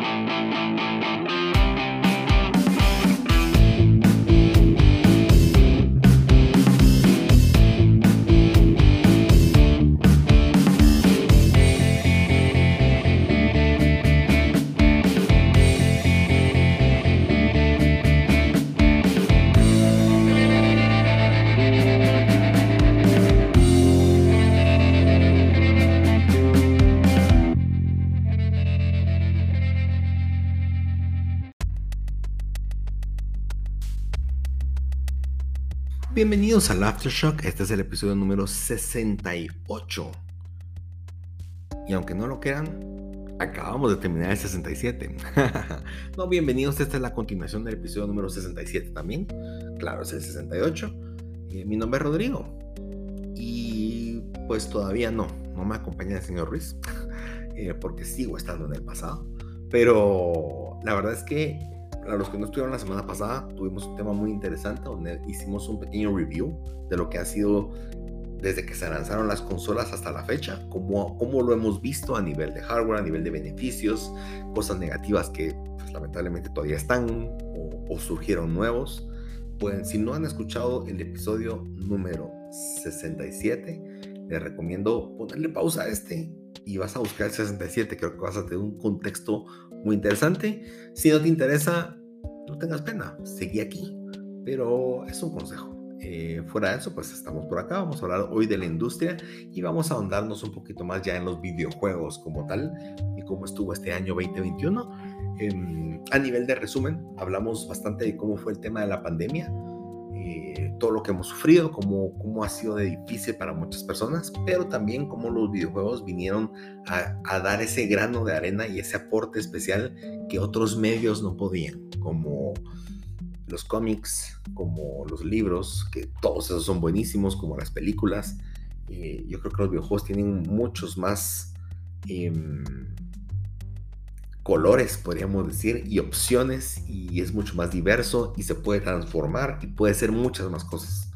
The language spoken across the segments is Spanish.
Música Bienvenidos al Aftershock, este es el episodio número 68. Y aunque no lo crean, acabamos de terminar el 67. no, bienvenidos, esta es la continuación del episodio número 67 también. Claro, es el 68. Eh, mi nombre es Rodrigo. Y pues todavía no, no me acompaña el señor Ruiz, eh, porque sigo estando en el pasado. Pero la verdad es que para los que no estuvieron la semana pasada, tuvimos un tema muy interesante donde hicimos un pequeño review de lo que ha sido desde que se lanzaron las consolas hasta la fecha, cómo, cómo lo hemos visto a nivel de hardware, a nivel de beneficios, cosas negativas que pues, lamentablemente todavía están o, surgieron nuevos. Pueden, si no han escuchado el episodio número 67, les recomiendo ponerle pausa a este y vas a buscar el 67. Creo que vas a tener un contexto muy interesante. Si no te interesa, no tengas pena, seguí aquí. Pero es un consejo. Eh, fuera de eso, pues estamos por acá. Vamos a hablar hoy de la industria y vamos a ahondarnos un poquito más ya en los videojuegos como tal y cómo estuvo este año 2021. Em, a nivel de resumen, hablamos bastante de cómo fue el tema de la pandemia, eh, todo lo que hemos sufrido, cómo, cómo ha sido de difícil para muchas personas, pero también cómo los videojuegos vinieron a, dar ese grano de arena y ese aporte especial que otros medios no podían, como los cómics, como los libros, que todos esos son buenísimos, como las películas. Eh, yo creo que los videojuegos tienen muchos más... Eh, colores, podríamos decir, y opciones, y es mucho más diverso y se puede transformar y puede ser muchas más cosas.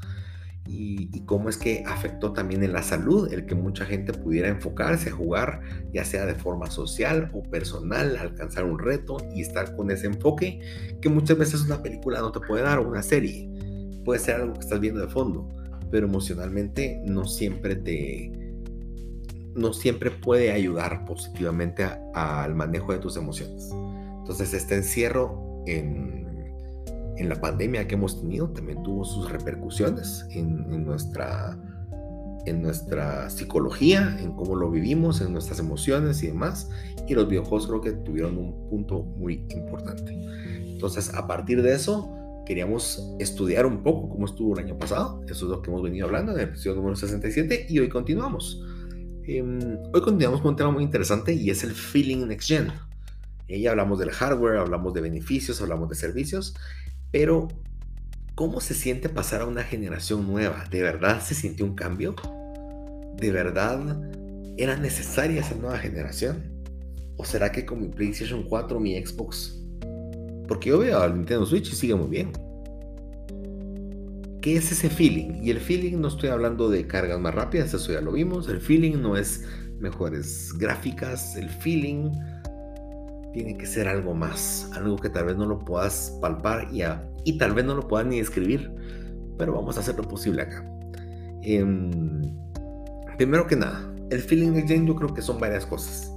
Y, cómo es que afectó también en la salud el que mucha gente pudiera enfocarse a jugar, ya sea de forma social o personal, alcanzar un reto y estar con ese enfoque que muchas veces una película no te puede dar o una serie. Puede ser algo que estás viendo de fondo, pero emocionalmente no siempre te, no siempre puede ayudar positivamente al manejo de tus emociones. Entonces, este encierro en, en, la pandemia que hemos tenido también tuvo sus repercusiones en, nuestra, en nuestra psicología, en cómo lo vivimos, en nuestras emociones y demás. Y los videojuegos creo que tuvieron un punto muy importante. Entonces, a partir de eso, queríamos estudiar un poco cómo estuvo el año pasado. Eso es lo que hemos venido hablando en el episodio número 67 y hoy continuamos. Em, hoy continuamos con un tema muy interesante y es el feeling next gen. Y hablamos del hardware, hablamos de beneficios, hablamos de servicios, pero ¿cómo se siente pasar a una generación nueva? ¿De verdad se sintió un cambio? ¿De verdad era necesaria esa nueva generación? ¿O será que con mi PlayStation 4, mi Xbox? Porque yo veo al Nintendo Switch y sigue muy bien. ¿Qué es ese feeling? Y el feeling no estoy hablando de cargas más rápidas, eso ya lo vimos. El feeling no es mejores gráficas, el feeling tiene que ser algo más, algo que tal vez no lo puedas palpar y, tal vez no lo puedas ni escribir, pero vamos a hacer lo posible acá. Em, primero que nada, el feeling Jane yo creo que son varias cosas.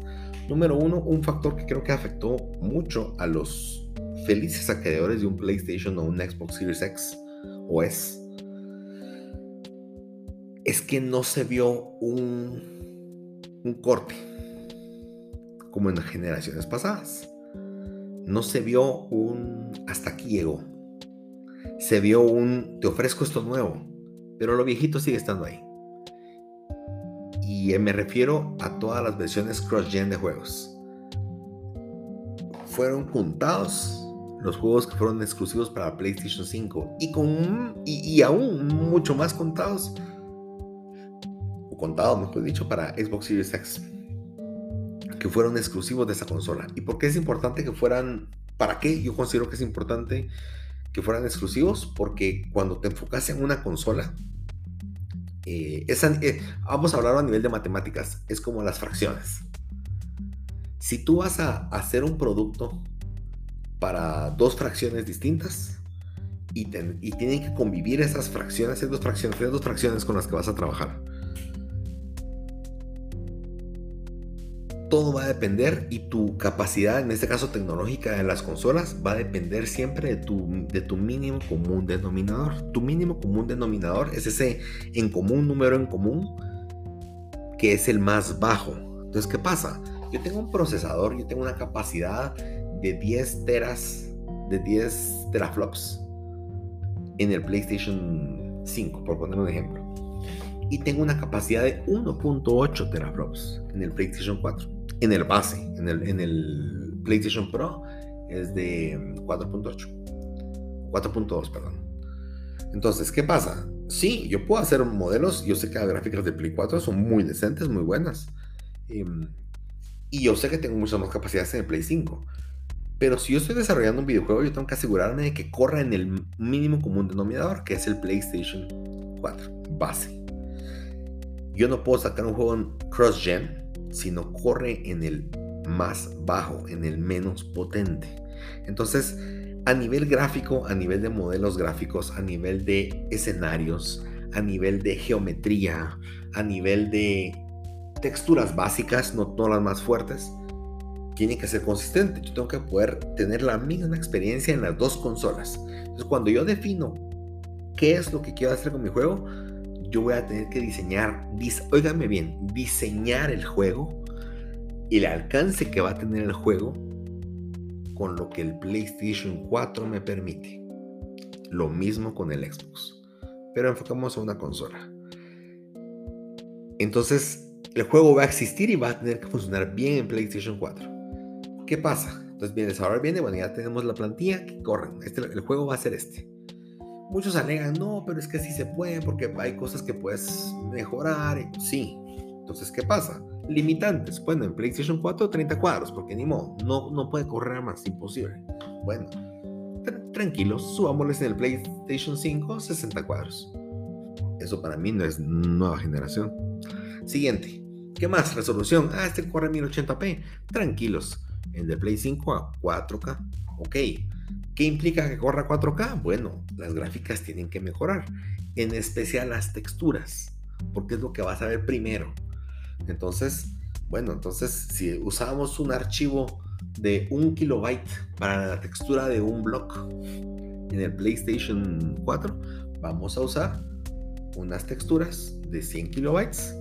Número uno, un factor que creo que afectó mucho a los felices acreedores de un PlayStation o un Xbox Series X o es, es que no se vio un, un corte como en las generaciones pasadas. No se vio un hasta aquí llegó. Se vio un te ofrezco esto nuevo, pero lo viejito sigue estando ahí. Y me refiero a todas las versiones cross-gen de juegos. Fueron juntados los juegos que fueron exclusivos para PlayStation 5 y, con, y, aún mucho más contados, o contados, mejor dicho, para Xbox Series X, que fueron exclusivos de esa consola. ¿Y por qué es importante que fueran, para qué yo considero que es importante que fueran exclusivos? Porque cuando te enfocas en una consola, eh, eh, vamos a hablar a nivel de matemáticas, es como las fracciones Si tú vas a hacer un producto para dos fracciones distintas y, tienen que convivir esas fracciones, esas dos fracciones, esas dos fracciones con las que vas a trabajar. Todo va a depender y tu capacidad, en este caso tecnológica de las consolas, va a depender siempre de tu, de tu mínimo común denominador. Tu mínimo común denominador es ese en común, número en común, que es el más bajo. Entonces, ¿qué pasa? Yo tengo un procesador, yo tengo una capacidad de 10 teras, de 10 teraflops en el PlayStation 5, por poner un ejemplo. Y tengo una capacidad de 1.8 teraflops en el PlayStation 4. En el base, en el, en el PlayStation Pro es de 4.8. 4.2, perdón. Entonces, ¿qué pasa? Sí, yo puedo hacer modelos. Yo sé que las gráficas de Play 4 son muy decentes, muy buenas. Em, y yo sé que tengo muchas más capacidades en el Play 5. Pero si yo estoy desarrollando un videojuego, yo tengo que asegurarme de que corra en el mínimo común denominador, que es el PlayStation 4 base. Yo no puedo sacar un juego cross-gen si no corre en el más bajo, en el menos potente. Entonces, a nivel gráfico, a nivel de modelos gráficos, a nivel de escenarios, a nivel de geometría, a nivel de texturas básicas, no todas las más fuertes, tiene que ser consistente. Yo tengo que poder tener la misma experiencia en las dos consolas. Entonces, cuando yo defino qué es lo que quiero hacer con mi juego, yo voy a tener que diseñar, oígame bien, diseñar el juego y el alcance que va a tener el juego con lo que el PlayStation 4 me permite. Lo mismo con el Xbox. Pero enfocamos a una consola. Entonces, el juego va a existir y va a tener que funcionar bien en PlayStation 4. ¿Qué pasa? Entonces, bien, ahora viene, bueno, ya tenemos la plantilla que corren. Este, el juego va a ser este. Muchos alegan, no, pero es que sí se puede porque hay cosas que puedes mejorar. Sí. Entonces, ¿qué pasa? Limitantes. Bueno, en PlayStation 4, 30 cuadros, porque ni modo, no, no puede correr más, imposible. Bueno, tranquilos, subámosles en el PlayStation 5, 60 cuadros. Eso para mí no es nueva generación. Siguiente. ¿Qué más? Resolución. Ah, este corre 1080p. Tranquilos el de Play 5 a 4K. Ok, ¿qué implica que corra 4K? Bueno, las gráficas tienen que mejorar, en especial las texturas, porque es lo que vas a ver primero. Entonces, bueno, entonces si usamos un archivo de un kilobyte para la textura de un block en el PlayStation 4, vamos a usar unas texturas de 100 kilobytes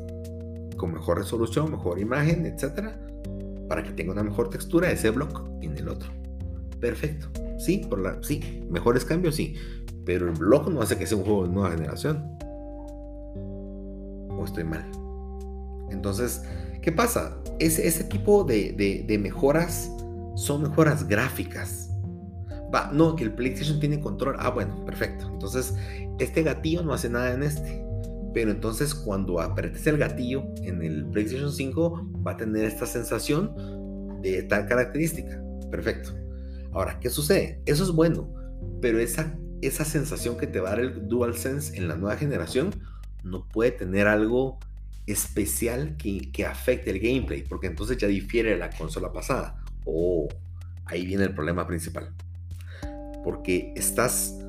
con mejor resolución, mejor imagen, etcétera, para que tenga una mejor textura ese block en el otro. Perfecto. Sí, por la, sí, mejores cambios, sí. Pero el block no hace que sea un juego de nueva generación. O estoy mal. Entonces, ¿qué pasa? Ese, ese tipo de, de mejoras son mejoras gráficas. Va, no, que el PlayStation tiene control. Ah, bueno, perfecto. Entonces, este gatillo no hace nada en este. Pero entonces cuando apretes el gatillo en el PlayStation 5 va a tener esta sensación de tal característica. Perfecto. Ahora, ¿qué sucede? Eso es bueno, pero esa, esa sensación que te va a dar el DualSense en la nueva generación no puede tener algo especial que, que afecte el gameplay, porque entonces ya difiere la consola pasada. Oh, ahí viene el problema principal. Porque estás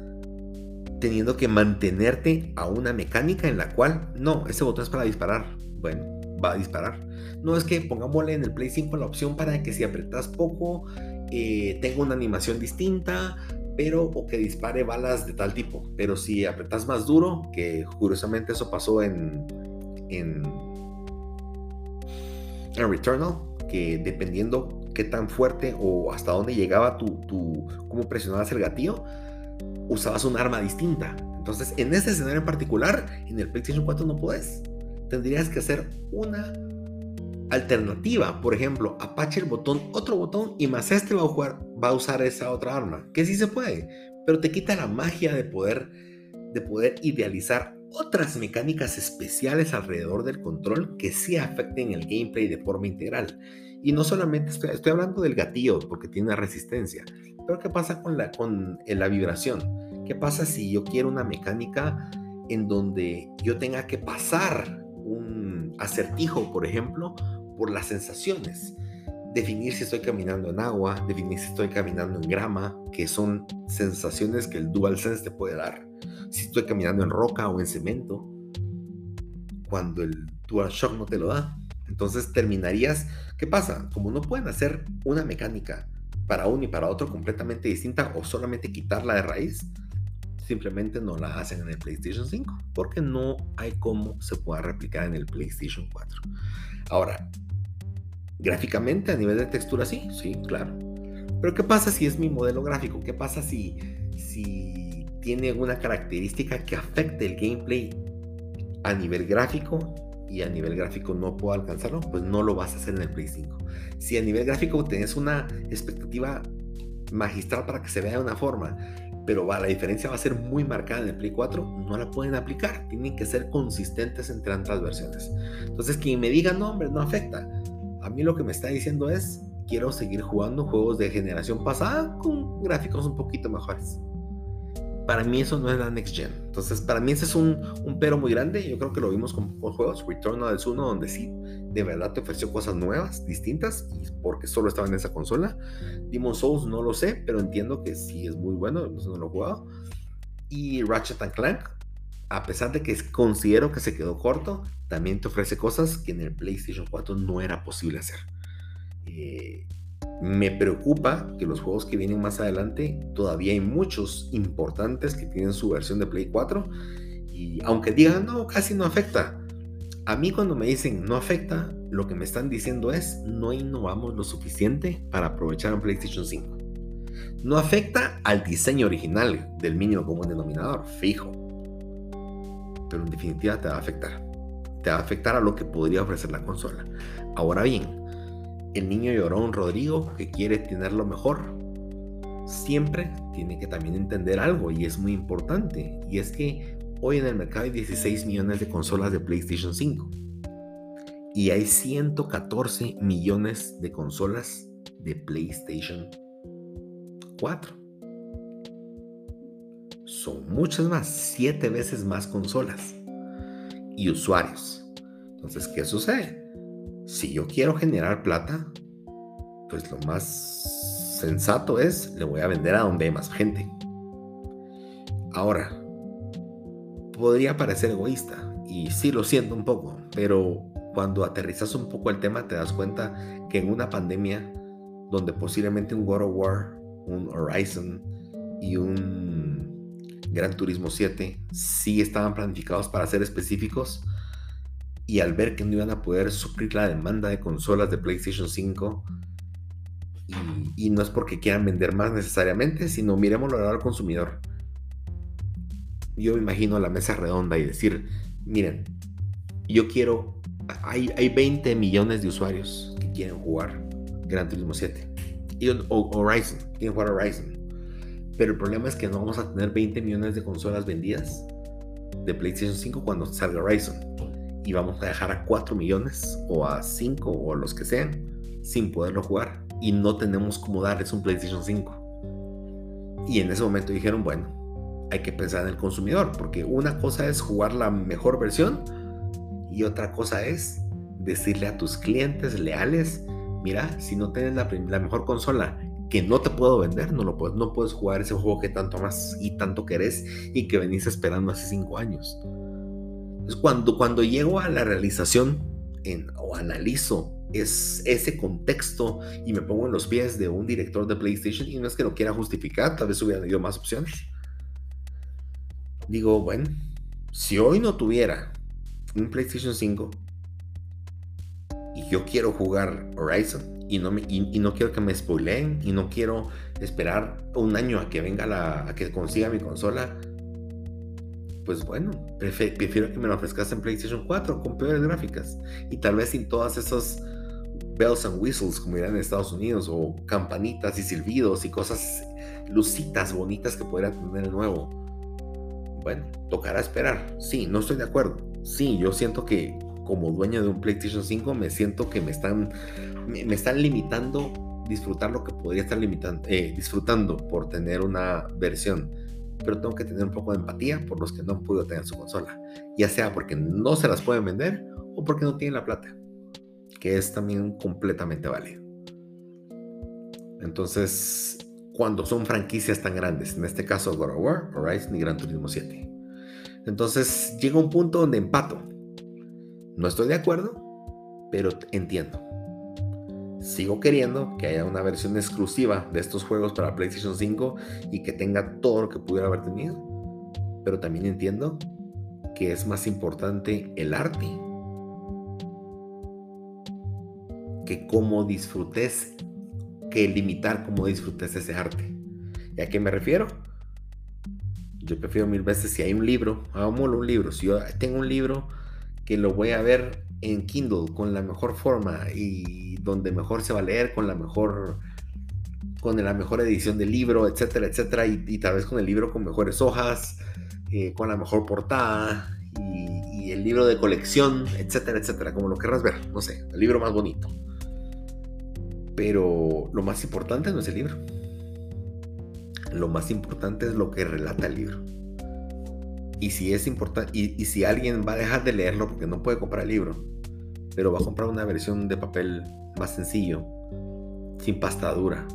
teniendo que mantenerte a una mecánica en la cual, no, ese botón es para disparar. Bueno, va a disparar. No es que pongámosle en el Play 5 la opción para que si apretas poco eh, tenga una animación distinta, pero o que dispare balas de tal tipo. Pero si apretas más duro, que curiosamente eso pasó en, en, en Returnal, que dependiendo qué tan fuerte o hasta dónde llegaba tu, tu cómo presionabas el gatillo, usabas un arma distinta. Entonces, en ese escenario en particular, en el PlayStation 4 no puedes. Tendrías que hacer una alternativa. Por ejemplo, apache el botón, otro botón y más este va a, jugar, va a usar esa otra arma. Que sí se puede, pero te quita la magia de poder, de poder idealizar otras mecánicas especiales alrededor del control que sí afecten el gameplay de forma integral. Y no solamente estoy, estoy hablando del gatillo porque tiene resistencia, pero ¿qué pasa con la, con eh, la vibración? ¿Qué pasa si yo quiero una mecánica en donde yo tenga que pasar un acertijo, por ejemplo, por las sensaciones definir si estoy caminando en agua, definir si estoy caminando en grama, que son sensaciones que el DualSense te puede dar. Si estoy caminando en roca o en cemento, cuando el DualShock no te lo da. Entonces terminarías, ¿qué pasa? Como no pueden hacer una mecánica para uno y para otro completamente distinta o solamente quitarla de raíz, simplemente no la hacen en el PlayStation 5 porque no hay cómo se pueda replicar en el PlayStation 4. Ahora, gráficamente a nivel de textura sí, sí, claro. Pero ¿qué pasa si es mi modelo gráfico? ¿Qué pasa si, si tiene alguna característica que afecte el gameplay a nivel gráfico y a nivel gráfico no puedo alcanzarlo? Pues no lo vas a hacer en el Play 5. Si a nivel gráfico tenés una expectativa magistral para que se vea de una forma pero va, la diferencia va a ser muy marcada en el Play 4, no la pueden aplicar, tienen que ser consistentes entre ambas versiones. Entonces, quien me diga, no, hombre, no afecta. A mí lo que me está diciendo es, quiero seguir jugando juegos de generación pasada con gráficos un poquito mejores para mí eso no es la next gen. Entonces, para mí ese es un, un pero muy grande. Yo creo que lo vimos con pocos juegos. Returnal es uno donde sí, de verdad te ofreció cosas nuevas, distintas, y porque solo estaba en esa consola. Demon Souls no lo sé, pero entiendo que sí es muy bueno, no lo he jugado. Y Ratchet Clank, a pesar de que considero que se quedó corto, también te ofrece cosas que en el PlayStation 4 no era posible hacer. Eh, me preocupa que los juegos que vienen más adelante, todavía hay muchos importantes que tienen su versión de Play 4. Y aunque digan, no, casi no afecta. A mí cuando me dicen no afecta, lo que me están diciendo es no innovamos lo suficiente para aprovechar un PlayStation 5. No afecta al diseño original del mínimo común denominador, fijo. Pero en definitiva te va a afectar. Te va a afectar a lo que podría ofrecer la consola. Ahora bien, el niño llorón Rodrigo que quiere tener lo mejor, siempre tiene que también entender algo y es muy importante. Y es que hoy en el mercado hay 16 millones de consolas de PlayStation 5 y hay 114 millones de consolas de PlayStation 4. Son muchas más, 7 veces más consolas y usuarios. Entonces, ¿qué sucede? Si yo quiero generar plata, pues lo más sensato es, le voy a vender a donde hay más gente. Ahora, podría parecer egoísta, y sí lo siento un poco, pero cuando aterrizas un poco el tema te das cuenta que en una pandemia donde posiblemente un God of War, un Horizon y un Gran Turismo 7 sí estaban planificados para ser específicos, y al ver que no iban a poder suplir la demanda de consolas de PlayStation 5, y, no es porque quieran vender más necesariamente, sino miremos lo al consumidor. Yo me imagino la mesa redonda y decir, miren, yo quiero, hay, hay 20 millones de usuarios que quieren jugar Gran Turismo 7. Y, Horizon, quieren jugar Horizon. Pero el problema es que no vamos a tener 20 millones de consolas vendidas de PlayStation 5 cuando salga Horizon y vamos a dejar a 4 millones o a 5 o los que sean sin poderlo jugar y no tenemos cómo darles un PlayStation 5. Y en ese momento dijeron, bueno, hay que pensar en el consumidor, porque una cosa es jugar la mejor versión y otra cosa es decirle a tus clientes leales, mira, si no tienes la, la mejor consola que no te puedo vender, no, lo puedes, no puedes jugar ese juego que tanto amas y tanto querés y que venís esperando hace 5 años. Es cuando, cuando llego a la realización en, o analizo es, ese contexto y me pongo en los pies de un director de PlayStation y no es que lo quiera justificar, tal vez hubiera habido más opciones. Digo, bueno, si hoy no tuviera un PlayStation 5 y yo quiero jugar Horizon y no, me, y, no quiero que me spoileen y no quiero esperar un año a que venga la, a que consiga mi consola, pues bueno, prefiero que me lo ofrezcas en PlayStation 4 con peores gráficas y tal vez sin todas esas bells and whistles como dirán en Estados Unidos o campanitas y silbidos y cosas lucitas bonitas que podría tener el nuevo. Bueno, tocará esperar. Sí, no estoy de acuerdo. Sí, yo siento que como dueño de un PlayStation 5 me siento que me están me, están limitando disfrutar lo que podría estar limitando, eh, disfrutando por tener una versión pero tengo que tener un poco de empatía por los que no han podido tener su consola, ya sea porque no se las pueden vender o porque no tienen la plata, que es también completamente válido. Entonces, cuando son franquicias tan grandes, en este caso God of War, Horizon y Gran Turismo 7. Entonces, llega un punto donde empato. No estoy de acuerdo, pero entiendo. Sigo queriendo que haya una versión exclusiva de estos juegos para PlayStation 5 y que tenga todo lo que pudiera haber tenido. Pero también entiendo que es más importante el arte que cómo disfrutes, que limitar cómo disfrutes ese arte. ¿Y a qué me refiero? Yo prefiero mil veces si hay un libro, hagámoslo un libro. Si yo tengo un libro que lo voy a ver en Kindle con la mejor forma y donde mejor se va a leer, con la mejor con la mejor edición del libro, etcétera, etcétera, y, tal vez con el libro con mejores hojas, eh, con la mejor portada y, el libro de colección, etcétera, etcétera, como lo querrás ver, no sé, el libro más bonito. Pero lo más importante no es el libro. Lo más importante es lo que relata el libro. Y si es importante, y, si alguien va a dejar de leerlo porque no puede comprar el libro, pero va a comprar una versión de papel más sencillo, sin pasta dura,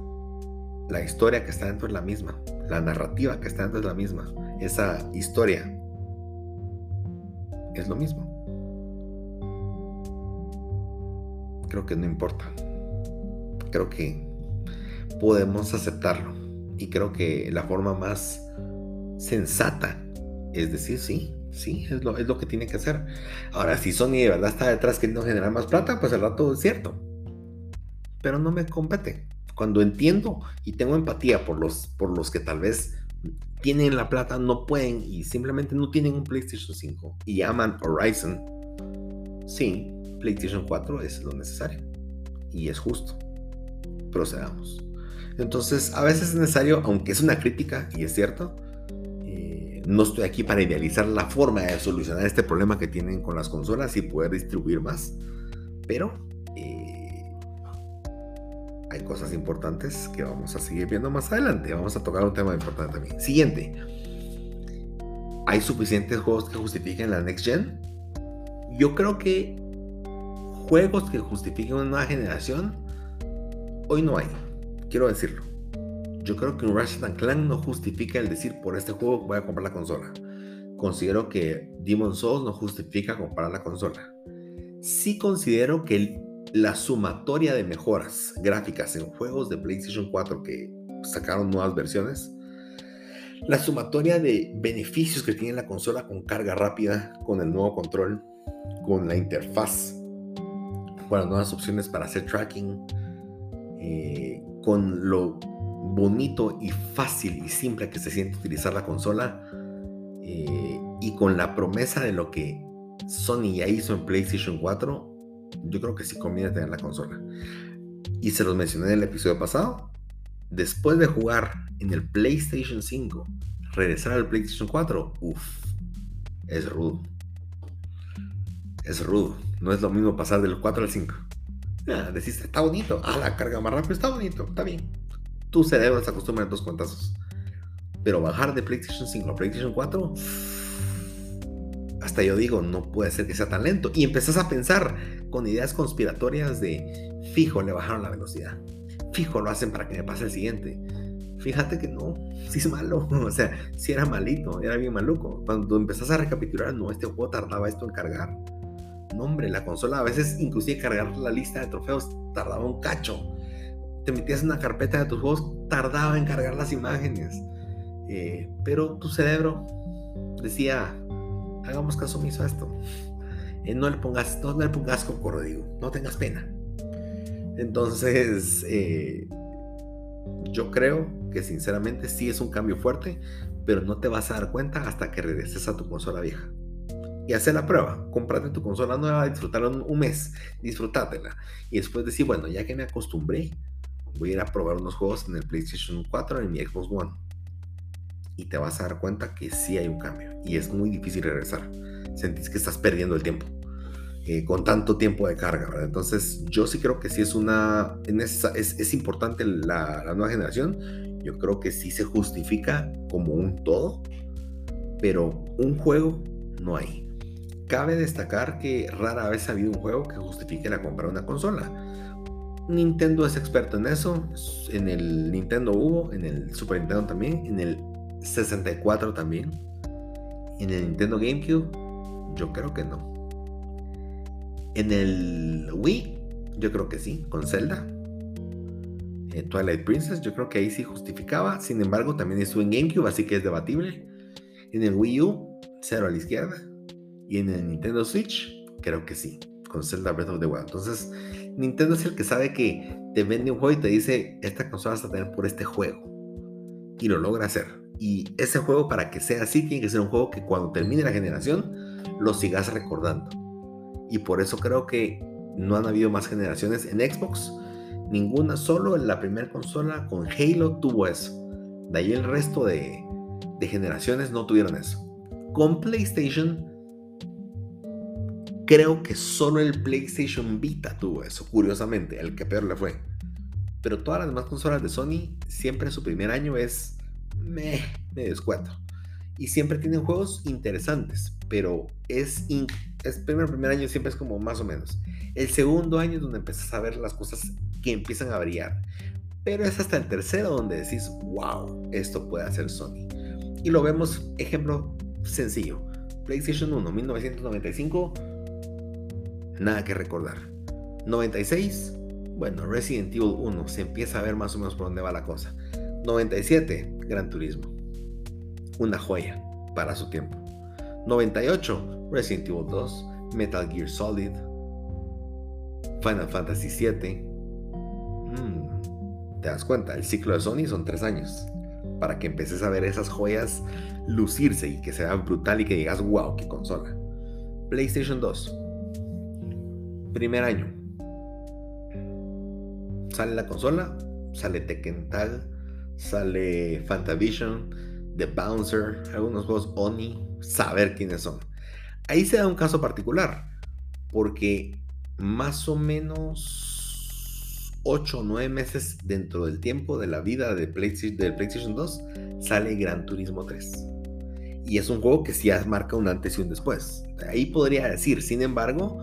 la historia que está dentro es la misma, la narrativa que está dentro es la misma, esa historia es lo mismo. Creo que no importa. Creo que podemos aceptarlo. Y creo que la forma más sensata es decir, sí, sí, es lo, que tiene que hacer. Ahora, si Sony de verdad está detrás queriendo generar más plata, pues el rato es cierto. Pero no me compete. Cuando entiendo y tengo empatía por los, por los que tal vez tienen la plata, no pueden y simplemente no tienen un PlayStation 5 y aman Horizon, sí, PlayStation 4 es lo necesario y es justo. Procedamos. Entonces, a veces es necesario, aunque es una crítica, y es cierto, no estoy aquí para idealizar la forma de solucionar este problema que tienen con las consolas y poder distribuir más. Pero eh, hay cosas importantes que vamos a seguir viendo más adelante. Vamos a tocar un tema importante también. Siguiente. ¿Hay suficientes juegos que justifiquen la Next Gen? Yo creo que juegos que justifiquen una nueva generación, hoy no hay. Quiero decirlo. Yo creo que un Ratchet Clank no justifica el decir por este juego voy a comprar la consola. Considero que Demon Souls no justifica comprar la consola. Sí considero que la sumatoria de mejoras gráficas en juegos de PlayStation 4 que sacaron nuevas versiones, la sumatoria de beneficios que tiene la consola con carga rápida, con el nuevo control, con la interfaz, con las nuevas opciones para hacer tracking, eh, con lo bonito y fácil y simple que se siente utilizar la consola eh, y con la promesa de lo que Sony ya hizo en PlayStation 4, yo creo que sí conviene tener la consola. Y se los mencioné en el episodio pasado. Después de jugar en el PlayStation 5, regresar al PlayStation 4, uff, es rudo. Es rudo. No es lo mismo pasar del 4 al 5. Ah, decís, está bonito. Ah, la carga más rápido, está bonito, está bien tu cerebro se acostumbra a dos cuentazos. Pero bajar de PlayStation 5 a PlayStation 4, hasta yo digo, no puede ser que sea tan lento. Y empezás a pensar con ideas conspiratorias de, fijo, le bajaron la velocidad. Fijo, lo hacen para que me pase el siguiente. Fíjate que no, si es malo. O sea, si era malito, era bien maluco. Cuando empezás a recapitular, no, este juego tardaba esto en cargar. No, hombre, la consola a veces, inclusive cargar la lista de trofeos, tardaba un cacho te metías en una carpeta de tus juegos, tardaba en cargar las imágenes. Eh, pero tu cerebro decía, hagamos caso omiso a esto. Eh, no le pongas, no le pongas con digo, no tengas pena. Entonces, eh, yo creo que sinceramente sí es un cambio fuerte, pero no te vas a dar cuenta hasta que regreses a tu consola vieja. Y hacer la prueba, comprate tu consola nueva, disfrutarla un, mes, disfrutátela. Y después decir, bueno, ya que me acostumbré, voy a ir a probar unos juegos en el PlayStation 4 en mi Xbox One. Y te vas a dar cuenta que sí hay un cambio. Y es muy difícil regresar. Sentís que estás perdiendo el tiempo. Eh, con tanto tiempo de carga, ¿verdad? Entonces yo sí creo que sí es una... Es, es, importante la, la nueva generación. Yo creo que sí se justifica como un todo. Pero un juego no hay. Cabe destacar que rara vez ha habido un juego que justifique la compra de una consola Nintendo es experto en eso. En el Nintendo hubo, en el Super Nintendo también, en el 64 también. En el Nintendo GameCube, yo creo que no. En el Wii, yo creo que sí, con Zelda. En Twilight Princess, yo creo que ahí sí justificaba. Sin embargo, también estuvo en GameCube, así que es debatible. En el Wii U, cero a la izquierda. Y en el Nintendo Switch, creo que sí, con Zelda Breath of the Wild. Entonces, Nintendo es el que sabe que te vende un juego y te dice, esta consola vas a tener por este juego. Y lo logra hacer. Y ese juego, para que sea así, tiene que ser un juego que cuando termine la generación, lo sigas recordando. Y por eso creo que no han habido más generaciones en Xbox. Ninguna, solo en la primera consola con Halo tuvo eso. De ahí el resto de, de generaciones no tuvieron eso. Con PlayStation, creo que solo el PlayStation Vita tuvo eso, curiosamente, el que peor le fue. Pero todas las demás consolas de Sony, siempre su primer año es me, me descuento. Y siempre tienen juegos interesantes, pero es, es primer, primer año siempre es como más o menos. El segundo año es donde empiezas a ver las cosas que empiezan a variar. Pero es hasta el tercero donde decís, wow, esto puede hacer Sony. Y lo vemos, ejemplo sencillo. PlayStation 1, 1995, nada que recordar. 96, bueno, Resident Evil 1, se empieza a ver más o menos por dónde va la cosa. 97, Gran Turismo. Una joya para su tiempo. 98, Resident Evil 2, Metal Gear Solid, Final Fantasy VII. Mm, te das cuenta, el ciclo de Sony son tres años. Para que empeces a ver esas joyas lucirse y que sea brutal y que digas, wow, qué consola. PlayStation 2. Primer año. Sale la consola, sale Tekken Tag, sale Fantavision, The Bouncer, algunos juegos Oni, saber quiénes son. Ahí se da un caso particular, porque más o menos 8 o 9 meses dentro del tiempo de la vida de PlayStation, del PlayStation 2 sale Gran Turismo 3. Y es un juego que sí marca un antes y un después. Ahí podría decir, sin embargo,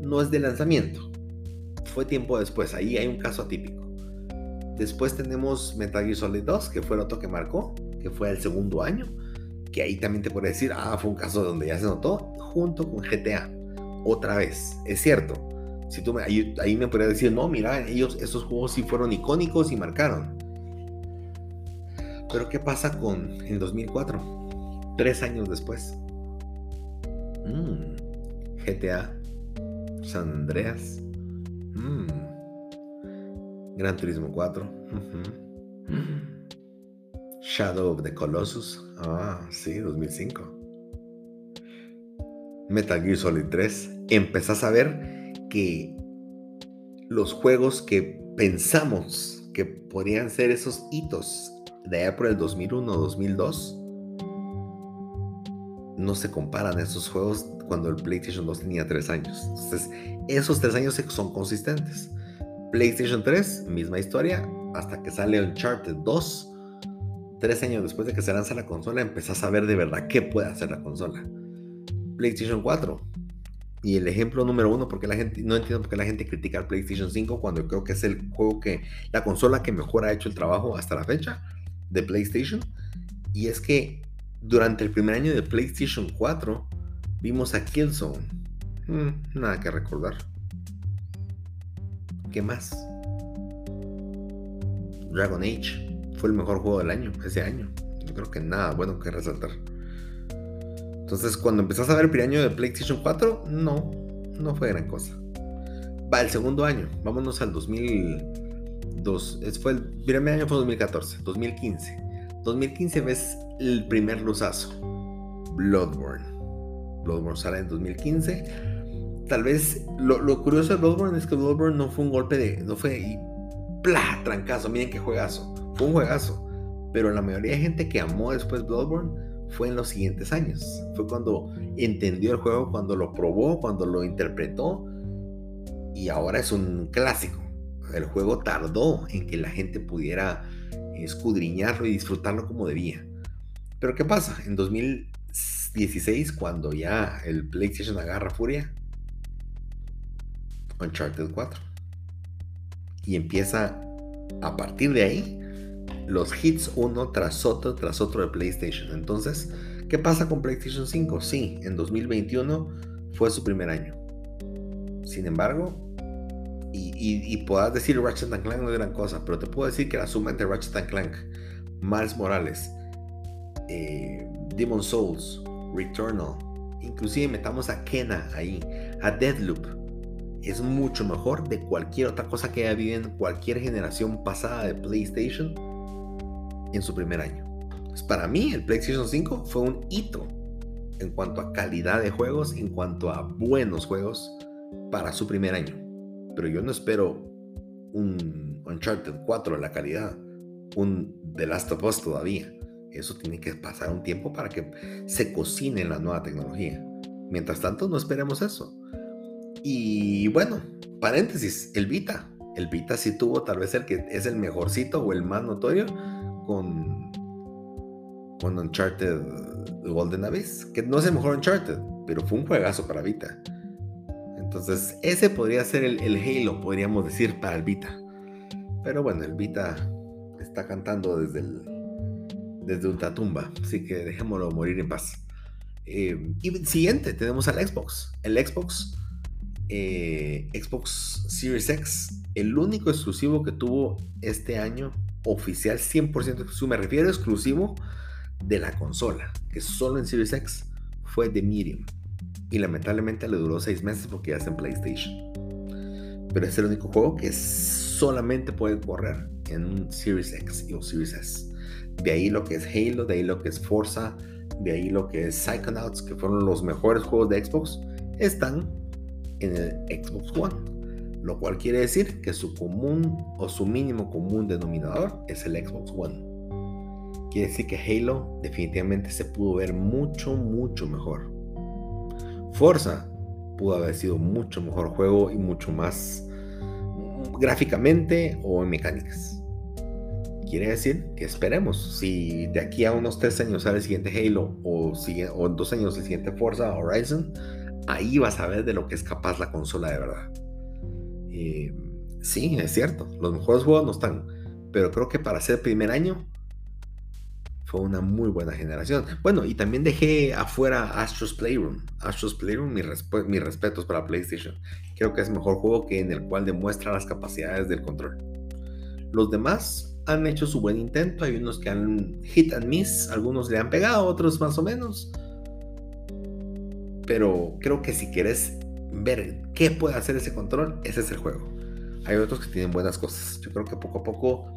no es de lanzamiento. Fue tiempo después, ahí hay un caso atípico. Después tenemos Metal Gear Solid 2, que fue el otro que marcó, que fue el segundo año, que ahí también te puede decir, ah, fue un caso donde ya se notó, junto con GTA. Otra vez, es cierto. Si tú me, ahí, me podrías decir, no, mira, ellos, esos juegos sí fueron icónicos y marcaron. Pero ¿qué pasa con el 2004? Tres años después. Mm, GTA, San Andreas, mm, Gran Turismo 4, Shadow of the Colossus, ah, sí, 2005. Metal Gear Solid 3. Empezás a ver que los juegos que pensamos que podrían ser esos hitos de allá por el 2001 o 2002 no se comparan esos juegos cuando el PlayStation 2 tenía 3 años. Entonces, esos 3 años son consistentes. PlayStation 3, misma historia, hasta que sale Uncharted 2. Tres años después de que se lanza la consola, empezás a ver de verdad qué puede hacer la consola. PlayStation 4. Y el ejemplo número uno, porque la gente, no entiendo por qué la gente critica al PlayStation 5 cuando creo que es el juego que, la consola que mejor ha hecho el trabajo hasta la fecha de PlayStation. Y es que durante el primer año de PlayStation 4 vimos a Killzone. Hmm, nada que recordar. ¿Qué más? Dragon Age fue el mejor juego del año, ese año. Yo creo que nada bueno que resaltar. Entonces, cuando empezás a ver el primer año de PlayStation 4, no, no fue gran cosa. Va el segundo año, vámonos al 2002. Fue el primer año fue 2014, 2015. 2015 ves el primer luzazo, Bloodborne. Bloodborne sale en 2015 tal vez lo, curioso de Bloodborne es que Bloodborne no fue un golpe de. No fue y. ¡Plah! Trancazo. Miren qué juegazo. Fue un juegazo. Pero la mayoría de gente que amó después Bloodborne fue en los siguientes años. Fue cuando entendió el juego, cuando lo probó, cuando lo interpretó. Y ahora es un clásico. El juego tardó en que la gente pudiera escudriñarlo y disfrutarlo como debía. Pero ¿qué pasa? En 2016, cuando ya el PlayStation agarra furia, Uncharted 4. Y empieza a partir de ahí los hits uno tras otro tras otro de PlayStation. Entonces, ¿qué pasa con PlayStation 5? Sí, en 2021 fue su primer año. Sin embargo, y, y, podrás decir Ratchet Clank no es gran cosa, pero te puedo decir que la suma entre Ratchet Clank, Miles Morales, eh, Demon Souls, Returnal, inclusive metamos a Kena ahí, a Deadloop, es mucho mejor de cualquier otra cosa que haya habido en cualquier generación pasada de PlayStation en su primer año. para mí, el PlayStation 5 fue un hito en cuanto a calidad de juegos, en cuanto a buenos juegos para su primer año. Pero yo no espero un Uncharted 4 de la calidad, un The Last of Us todavía. Eso tiene que pasar un tiempo para que se cocine la nueva tecnología. Mientras tanto, no esperemos eso. Y bueno, paréntesis, el Vita. El Vita sí tuvo tal vez el que es el mejorcito o el más notorio con, con Uncharted Golden Abyss, que no es el mejor Uncharted, pero fue un juegazo para Vita. Entonces, ese podría ser el, Halo, podríamos decir, para el Vita. Pero bueno, el Vita está cantando desde, el, desde así que dejémoslo morir en paz. Eh, y siguiente, tenemos al Xbox. El Xbox eh, Xbox Series X, el único exclusivo que tuvo este año, oficial 100% exclusivo, me refiero exclusivo de la consola, que solo en Series X fue de Medium. Y lamentablemente le duró 6 meses porque ya está en PlayStation. Pero es el único juego que solamente puede correr en un Series X o Series S. De ahí lo que es Halo, de ahí lo que es Forza, de ahí lo que es Psychonauts, que fueron los mejores juegos de Xbox, están en el Xbox One, lo cual quiere decir que su común o su mínimo común denominador es el Xbox One. Quiere decir que Halo definitivamente se pudo ver mucho, mucho mejor. Forza pudo haber sido mucho mejor juego y mucho más gráficamente o en mecánicas. Quiere decir que esperemos, si de aquí a unos tres años sale el siguiente Halo o, o en dos años el siguiente Forza Horizon, ahí vas a ver de lo que es capaz la consola de verdad. Eh, sí, es cierto, los mejores juegos no están, pero creo que para ser primer año fue una muy buena generación. Bueno, y también dejé afuera Astro's Playroom. Astro's Playroom, mis, respetos para PlayStation. Creo que es mejor juego que en el cual demuestra las capacidades del control. Los demás han hecho su buen intento. Hay unos que han hit and miss, algunos le han pegado, otros más o menos. Pero creo que si quieres ver qué puede hacer ese control, ese es el juego. Hay otros que tienen buenas cosas. Yo creo que poco a poco,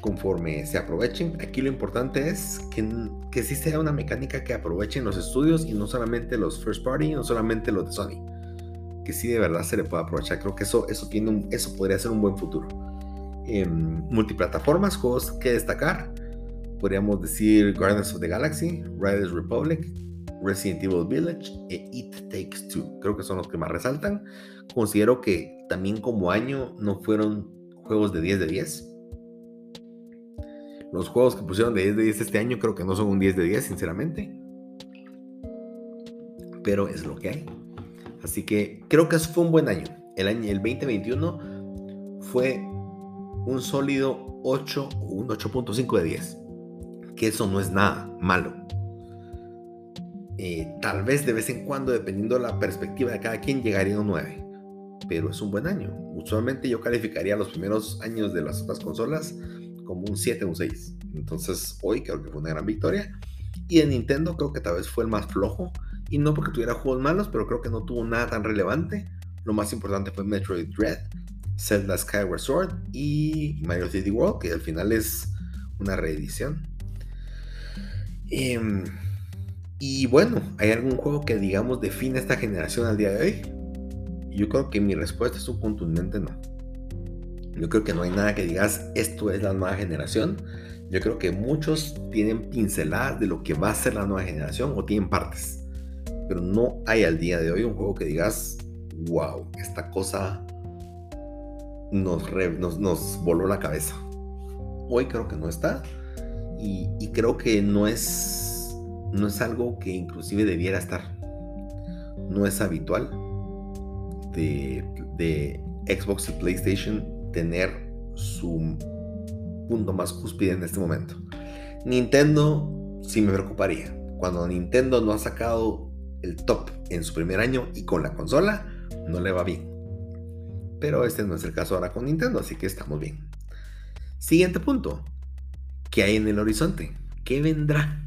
conforme se aprovechen, aquí lo importante es que, que sí sea una mecánica que aprovechen los estudios y no solamente los first party, no solamente los de Sony. Que sí de verdad se le pueda aprovechar. Creo que eso, eso, tiene un, eso podría ser un buen futuro. En multiplataformas, juegos que destacar. Podríamos decir Guardians of the Galaxy, Riders Republic, Resident Evil Village e It Takes Two. Creo que son los que más resaltan. Considero que también como año no fueron juegos de 10 de 10. Los juegos que pusieron de 10 de 10 este año creo que no son un 10 de 10, sinceramente. Pero es lo que hay. Así que creo que eso fue un buen año. El año el 2021 fue un sólido 8 o un 8.5 de 10. Que eso no es nada malo eh, tal vez de vez en cuando, dependiendo de la perspectiva de cada quien, llegaría a un 9. Pero es un buen año. Usualmente yo calificaría los primeros años de las otras consolas como un 7 o un 6. Entonces hoy creo que fue una gran victoria. Y en Nintendo creo que tal vez fue el más flojo. Y no porque tuviera juegos malos, pero creo que no tuvo nada tan relevante. Lo más importante fue Metroid Dread, Zelda Skyward Sword y Mario City World, que al final es una reedición. Eh, y bueno, ¿hay algún juego que digamos define esta generación al día de hoy? Yo creo que mi respuesta es un contundente no. Yo creo que no hay nada que digas esto es la nueva generación. Yo creo que muchos tienen pinceladas de lo que va a ser la nueva generación o tienen partes. Pero no hay al día de hoy un juego que digas, wow, esta cosa nos, nos, voló la cabeza. Hoy creo que no está. y creo que no es no es algo que inclusive debiera estar. No es habitual de, Xbox y PlayStation tener su punto más cúspide en este momento. Nintendo sí me preocuparía. Cuando Nintendo no ha sacado el top en su primer año y con la consola, no le va bien. Pero este no es el caso ahora con Nintendo, así que estamos bien. Siguiente punto. ¿Qué hay en el horizonte? ¿Qué vendrá?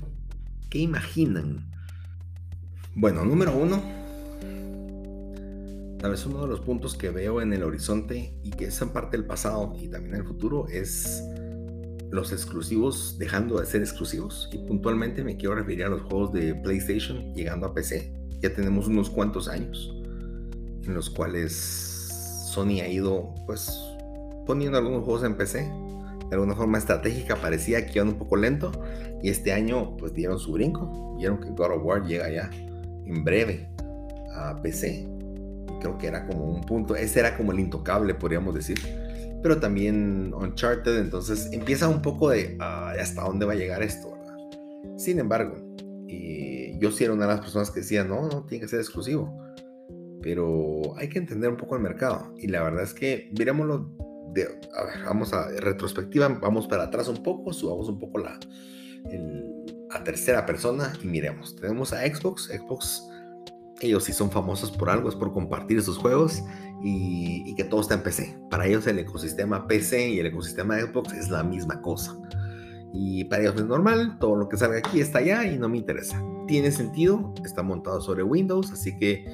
¿Qué imaginan? Bueno, número uno. Tal vez uno de los puntos que veo en el horizonte y que es en parte el pasado y también el futuro es los exclusivos dejando de ser exclusivos. Y puntualmente me quiero referir a los juegos de PlayStation llegando a PC. Ya tenemos unos cuantos años en los cuales Sony ha ido pues poniendo algunos juegos en PC. De alguna forma estratégica parecía que iban un poco lento. Y este año pues dieron su brinco. Vieron que God of War llega ya en breve a PC. Creo que era como un punto. Ese era como el intocable, podríamos decir pero también Uncharted, entonces empieza un poco de hasta dónde va a llegar esto, ¿verdad? Sin embargo, yo sí era una de las personas que decía, no, no, tiene que ser exclusivo, pero hay que entender un poco el mercado, y la verdad es que, miremoslo, de, a ver, vamos a retrospectiva, vamos para atrás un poco, subamos un poco la, a tercera persona y miremos, tenemos a Xbox, Xbox ellos sí son famosos por algo, es por compartir sus juegos y, que todo está en PC. Para ellos el ecosistema PC y el ecosistema Xbox es la misma cosa. Y para ellos es normal, todo lo que salga aquí está allá y no me interesa. Tiene sentido, está montado sobre Windows, así que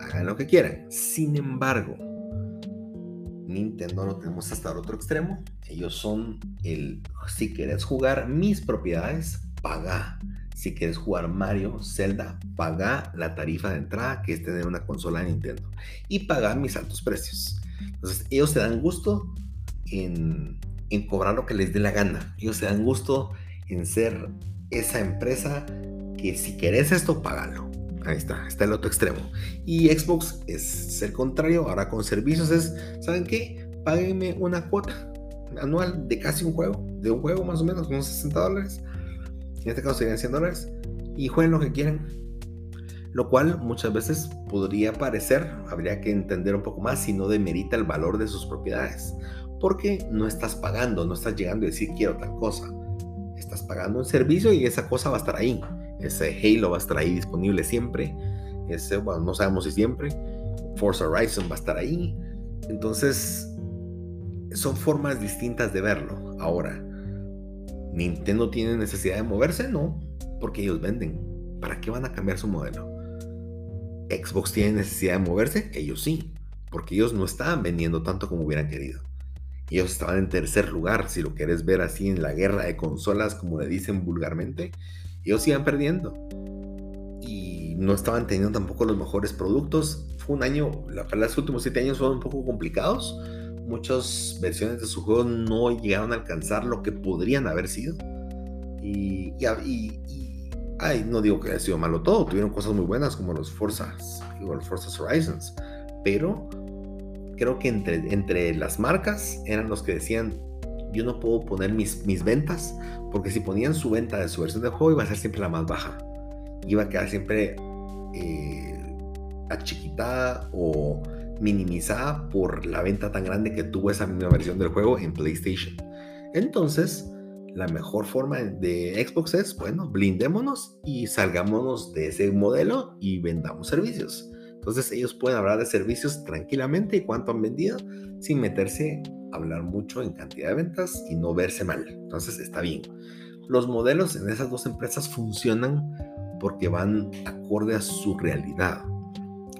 hagan lo que quieran. Sin embargo, Nintendo lo tenemos hasta el otro extremo. Ellos son el, si quieres jugar mis propiedades, paga. Si quieres jugar Mario, Zelda, paga la tarifa de entrada que es tener una consola de Nintendo y paga mis altos precios. Entonces, ellos se dan gusto en, en cobrar lo que les dé la gana. Ellos se dan gusto en ser esa empresa que si querés esto, pagalo. Ahí está, está el otro extremo. Y Xbox es el contrario, ahora con servicios es, ¿saben qué? Páguenme una cuota anual de casi un juego, de un juego más o menos, unos 60 dólares en este caso serían 100 dólares, y jueguen lo que quieran. Lo cual muchas veces podría parecer, habría que entender un poco más si no demerita el valor de sus propiedades. Porque no estás pagando, no estás llegando a decir quiero tal cosa. Estás pagando un servicio y esa cosa va a estar ahí. Ese Halo va a estar ahí disponible siempre. Ese, bueno, no sabemos si siempre. Forza Horizon va a estar ahí. Entonces, son formas distintas de verlo. Ahora, ¿Nintendo tiene necesidad de moverse? No, porque ellos venden. ¿Para qué van a cambiar su modelo? ¿Xbox tiene necesidad de moverse? Ellos sí, porque ellos no estaban vendiendo tanto como hubieran querido. Ellos estaban en tercer lugar, si lo quieres ver así en la guerra de consolas, como le dicen vulgarmente. Ellos iban perdiendo. Y no estaban teniendo tampoco los mejores productos. Fue un año, los últimos siete años fueron un poco complicados muchas versiones de su juego no llegaron a alcanzar lo que podrían haber sido. Y, y, ay, no digo que haya sido malo todo, tuvieron cosas muy buenas como los Forza, los Forza Horizons, pero creo que entre, entre las marcas eran los que decían, yo no puedo poner mis, mis ventas, porque si ponían su venta de su versión de juego iba a ser siempre la más baja, iba a quedar siempre eh, achiquitada o minimizada por la venta tan grande que tuvo esa misma versión del juego en PlayStation. Entonces, la mejor forma de Xbox es, bueno, blindémonos y salgámonos de ese modelo y vendamos servicios. Entonces ellos pueden hablar de servicios tranquilamente y cuánto han vendido sin meterse a hablar mucho en cantidad de ventas y no verse mal. Entonces está bien. Los modelos en esas dos empresas funcionan porque van acorde a su realidad.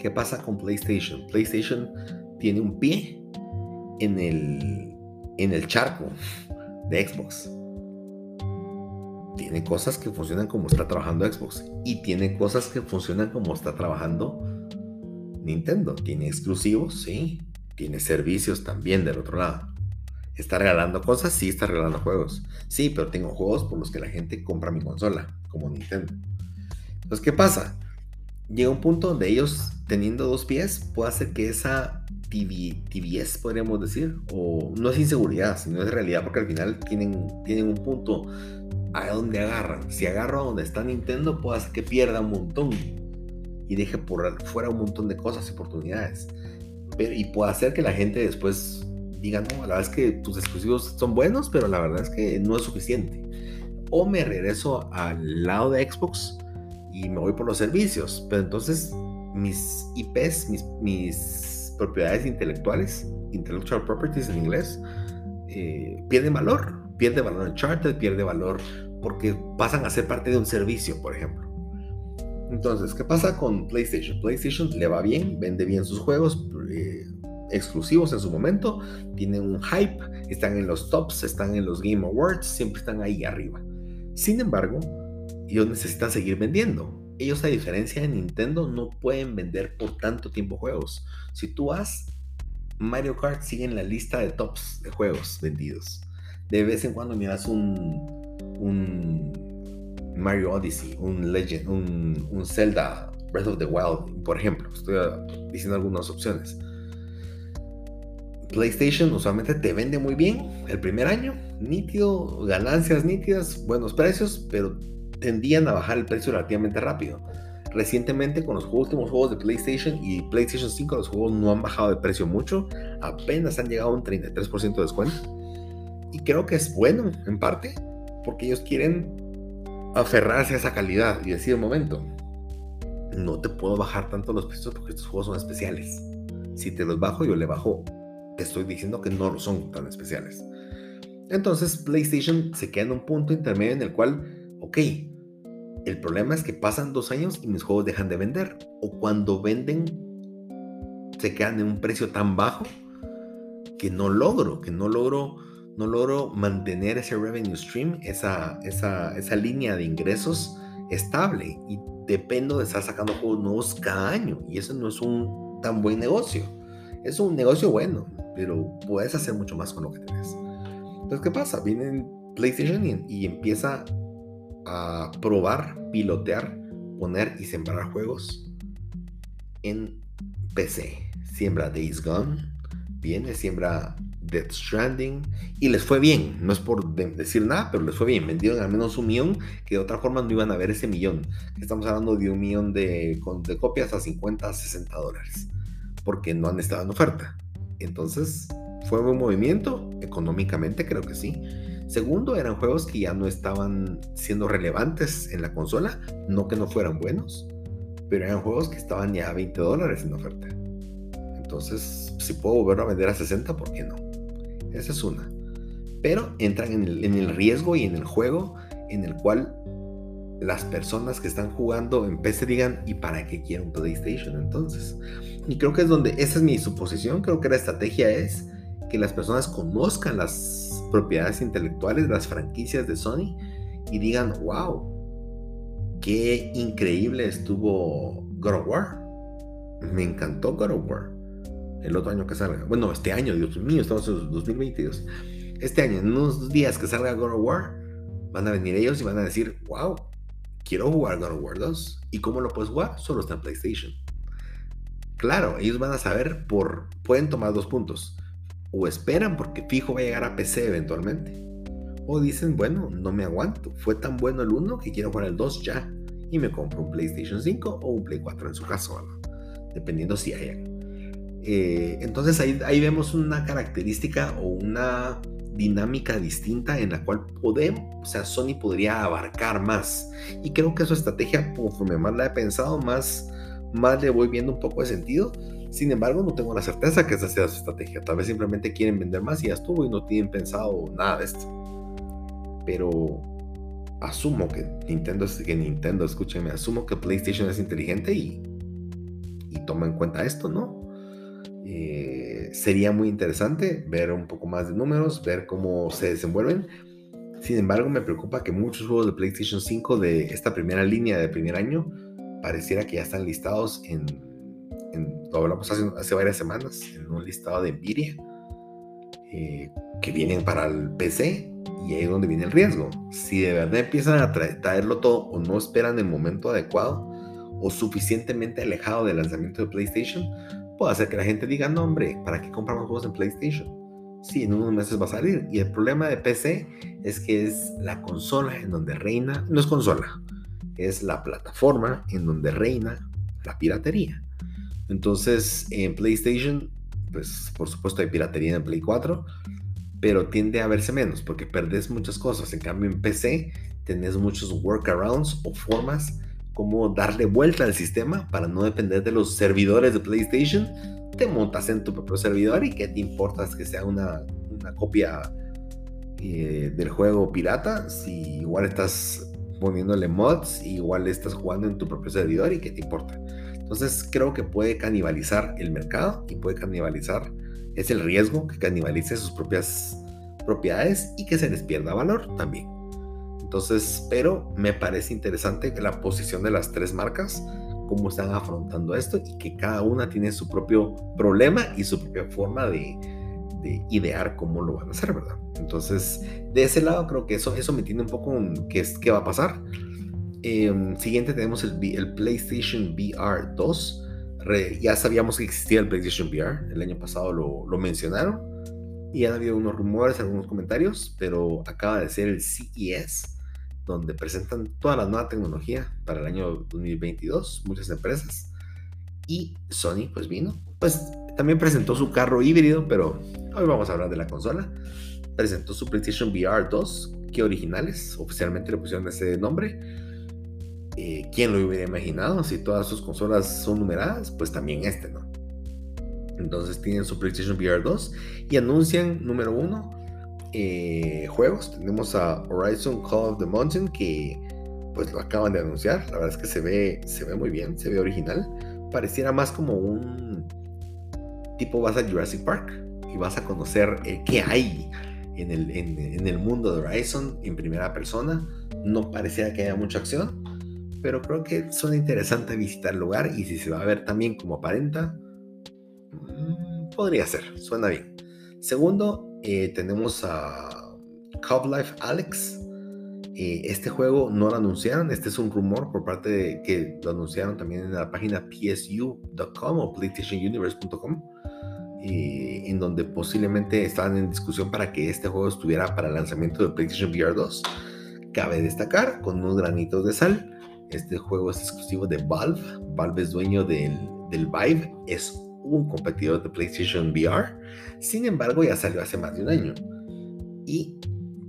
¿Qué pasa con PlayStation? PlayStation tiene un pie en el, en el charco de Xbox. Tiene cosas que funcionan como está trabajando Xbox y tiene cosas que funcionan como está trabajando Nintendo. Tiene exclusivos, sí. Tiene servicios también del otro lado. ¿Está regalando cosas? Sí, está regalando juegos. Sí, pero tengo juegos por los que la gente compra mi consola, como Nintendo. Entonces, ¿qué pasa? Llega un punto donde ellos, teniendo dos pies, puede hacer que esa tibiez, podríamos decir, o no es inseguridad, sino es realidad, porque al final tienen, tienen un punto a donde agarran. Si agarro a donde está Nintendo, puede hacer que pierda un montón y deje por fuera un montón de cosas y oportunidades. Pero, y puede hacer que la gente después digan, no, la verdad es que tus exclusivos son buenos, pero la verdad es que no es suficiente. O me regreso al lado de Xbox y me voy por los servicios, pero entonces mis IPs, mis, mis propiedades intelectuales, intellectual properties en inglés, eh, pierden valor. Pierde valor en Charter, pierde valor porque pasan a ser parte de un servicio, por ejemplo. Entonces, ¿qué pasa con PlayStation? PlayStation le va bien, vende bien sus juegos eh, exclusivos en su momento, tiene un hype, están en los tops, están en los Game Awards, siempre están ahí arriba. Sin embargo, ellos necesitan seguir vendiendo. Ellos, a diferencia de Nintendo, no pueden vender por tanto tiempo juegos. Si tú has Mario Kart sigue en la lista de tops de juegos vendidos. De vez en cuando miras un, un Mario Odyssey, un Legend, un, un Zelda Breath of the Wild, por ejemplo. Estoy diciendo algunas opciones. PlayStation usualmente te vende muy bien el primer año, nítido, ganancias nítidas, buenos precios, pero tendían a bajar el precio relativamente rápido. Recientemente con los últimos juegos de PlayStation y PlayStation 5 los juegos no han bajado de precio mucho, apenas han llegado a un 33% de descuento. Y creo que es bueno en parte, porque ellos quieren aferrarse a esa calidad y decir, momento, no te puedo bajar tanto los precios porque estos juegos son especiales. Si te los bajo, yo le bajo, te estoy diciendo que no son tan especiales. Entonces PlayStation se queda en un punto intermedio en el cual, ok, el problema es que pasan dos años y mis juegos dejan de vender. O cuando venden, se quedan en un precio tan bajo que no logro, que no logro no logro mantener ese revenue stream, esa, esa, esa línea de ingresos estable y dependo de estar sacando juegos nuevos cada año y eso no es un tan buen negocio. Es un negocio bueno, pero puedes hacer mucho más con lo que tienes. Entonces, ¿qué pasa? Viene PlayStation y, y empieza a probar, pilotear, poner y sembrar juegos en PC. Siembra Days Gone, viene, siembra Death Stranding y les fue bien. No es por decir nada, pero les fue bien. Vendieron al menos un millón que de otra forma no iban a ver ese millón. Estamos hablando de un millón de, de copias a 50, 60 dólares porque no han estado en oferta. Entonces, ¿fue un buen movimiento? Económicamente creo que sí. Segundo, eran juegos que ya no estaban siendo relevantes en la consola, no que no fueran buenos, pero eran juegos que estaban ya a 20 dólares en oferta. Entonces, si puedo volverlo a vender a 60, ¿por qué no? Esa es una. Pero entran en el, riesgo y en el juego en el cual las personas que están jugando en PC digan, ¿y para qué quiero un PlayStation entonces? Y creo que es donde, esa es mi suposición, creo que la estrategia es que las personas conozcan las propiedades intelectuales, las franquicias de Sony y digan, wow, qué increíble estuvo God War. Me encantó God of War el otro año que salga. Bueno, este año, Dios mío, estamos en 2022. Este año, en unos días que salga God of War, van a venir ellos y van a decir, wow, quiero jugar God of War 2. ¿Y cómo lo puedes jugar? Solo está en PlayStation. Claro, ellos van a saber por, pueden tomar dos puntos. O esperan porque fijo va a llegar a PC eventualmente. O dicen, bueno, no me aguanto. Fue tan bueno el 1 que quiero jugar el 2 ya. Y me compro un PlayStation 5 o un Play 4 en su caso, dependiendo si hayan. Eh, entonces ahí, ahí vemos una característica o una dinámica distinta en la cual podemos, o sea, Sony podría abarcar más. Y creo que su estrategia, conforme más la he pensado, más, más le voy viendo un poco de sentido. Sin embargo, no tengo la certeza que esa sea su estrategia. Tal vez simplemente quieren vender más y ya estuvo y no tienen pensado nada de esto. Pero asumo que Nintendo, que Nintendo, escúcheme, asumo que PlayStation es inteligente y, y toma en cuenta esto, ¿no? Eh, sería muy interesante ver un poco más de números, ver cómo se desenvuelven. Sin embargo, me preocupa que muchos juegos de PlayStation 5 de esta primera línea de primer año pareciera que ya están listados en, lo hablamos hace, hace, varias semanas, en un listado de Nvidia, eh, que vienen para el PC y ahí es donde viene el riesgo. Si de verdad empiezan a traerlo todo o no esperan el momento adecuado o suficientemente alejado del lanzamiento de PlayStation, puede hacer que la gente diga, no hombre, ¿para qué compramos juegos en PlayStation? Sí, en unos meses va a salir. Y el problema de PC es que es la consola en donde reina, no es consola, es la plataforma en donde reina la piratería. Entonces, en PlayStation pues por supuesto hay piratería en Play 4, pero tiende a verse menos porque perdés muchas cosas. En cambio en PC tenés muchos workarounds o formas como darle vuelta al sistema para no depender de los servidores de PlayStation. Te montas en tu propio servidor y qué te importa que sea una, una copia eh, del juego pirata si igual estás poniéndole mods, igual estás jugando en tu propio servidor y qué te importa. Entonces creo que puede canibalizar el mercado y puede canibalizar, es el riesgo que canibalice sus propias propiedades y que se les pierda valor también. Entonces, pero me parece interesante la posición de las tres marcas, cómo están afrontando esto y que cada una tiene su propio problema y su propia forma de, de idear cómo lo van a hacer, ¿verdad? Entonces, de ese lado creo que eso, eso me tiene un poco qué, qué va a pasar. Em, siguiente tenemos el, el, PlayStation VR 2. ya sabíamos que existía el PlayStation VR, el año pasado lo, lo mencionaron y han habido unos rumores, algunos comentarios, pero acaba de ser el CES, donde presentan toda la nueva tecnología para el año 2022, muchas empresas. Y Sony pues vino, pues también presentó su carro híbrido, pero hoy vamos a hablar de la consola. Presentó su PlayStation VR 2, que originales, oficialmente le pusieron ese nombre. Eh, ¿Quién lo hubiera imaginado? Si todas sus consolas son numeradas, pues también este, ¿no? Entonces tienen su PlayStation VR 2 y anuncian, número uno, eh, juegos. Tenemos a Horizon Call of the Mountain que pues lo acaban de anunciar. La verdad es que se ve, se ve muy bien, se ve original. Pareciera más como un tipo vas a Jurassic Park y vas a conocer eh, qué hay en el, en, el mundo de Horizon en primera persona. No parecía que haya mucha acción, pero creo que suena interesante visitar el lugar y si se va a ver también como aparenta, mm, podría ser, suena bien. Segundo, eh, tenemos a Cub Life Alex. Eh, este juego no lo anunciaron, este es un rumor por parte de que lo anunciaron también en la página psu.com o playstationuniverse.com eh, en donde posiblemente estaban en discusión para que este juego estuviera para el lanzamiento de PlayStation VR 2. Cabe destacar, con unos granitos de sal, este juego es exclusivo de Valve. Valve es dueño del, del Vive, es un competidor de PlayStation VR. Sin embargo, ya salió hace más de un año. Y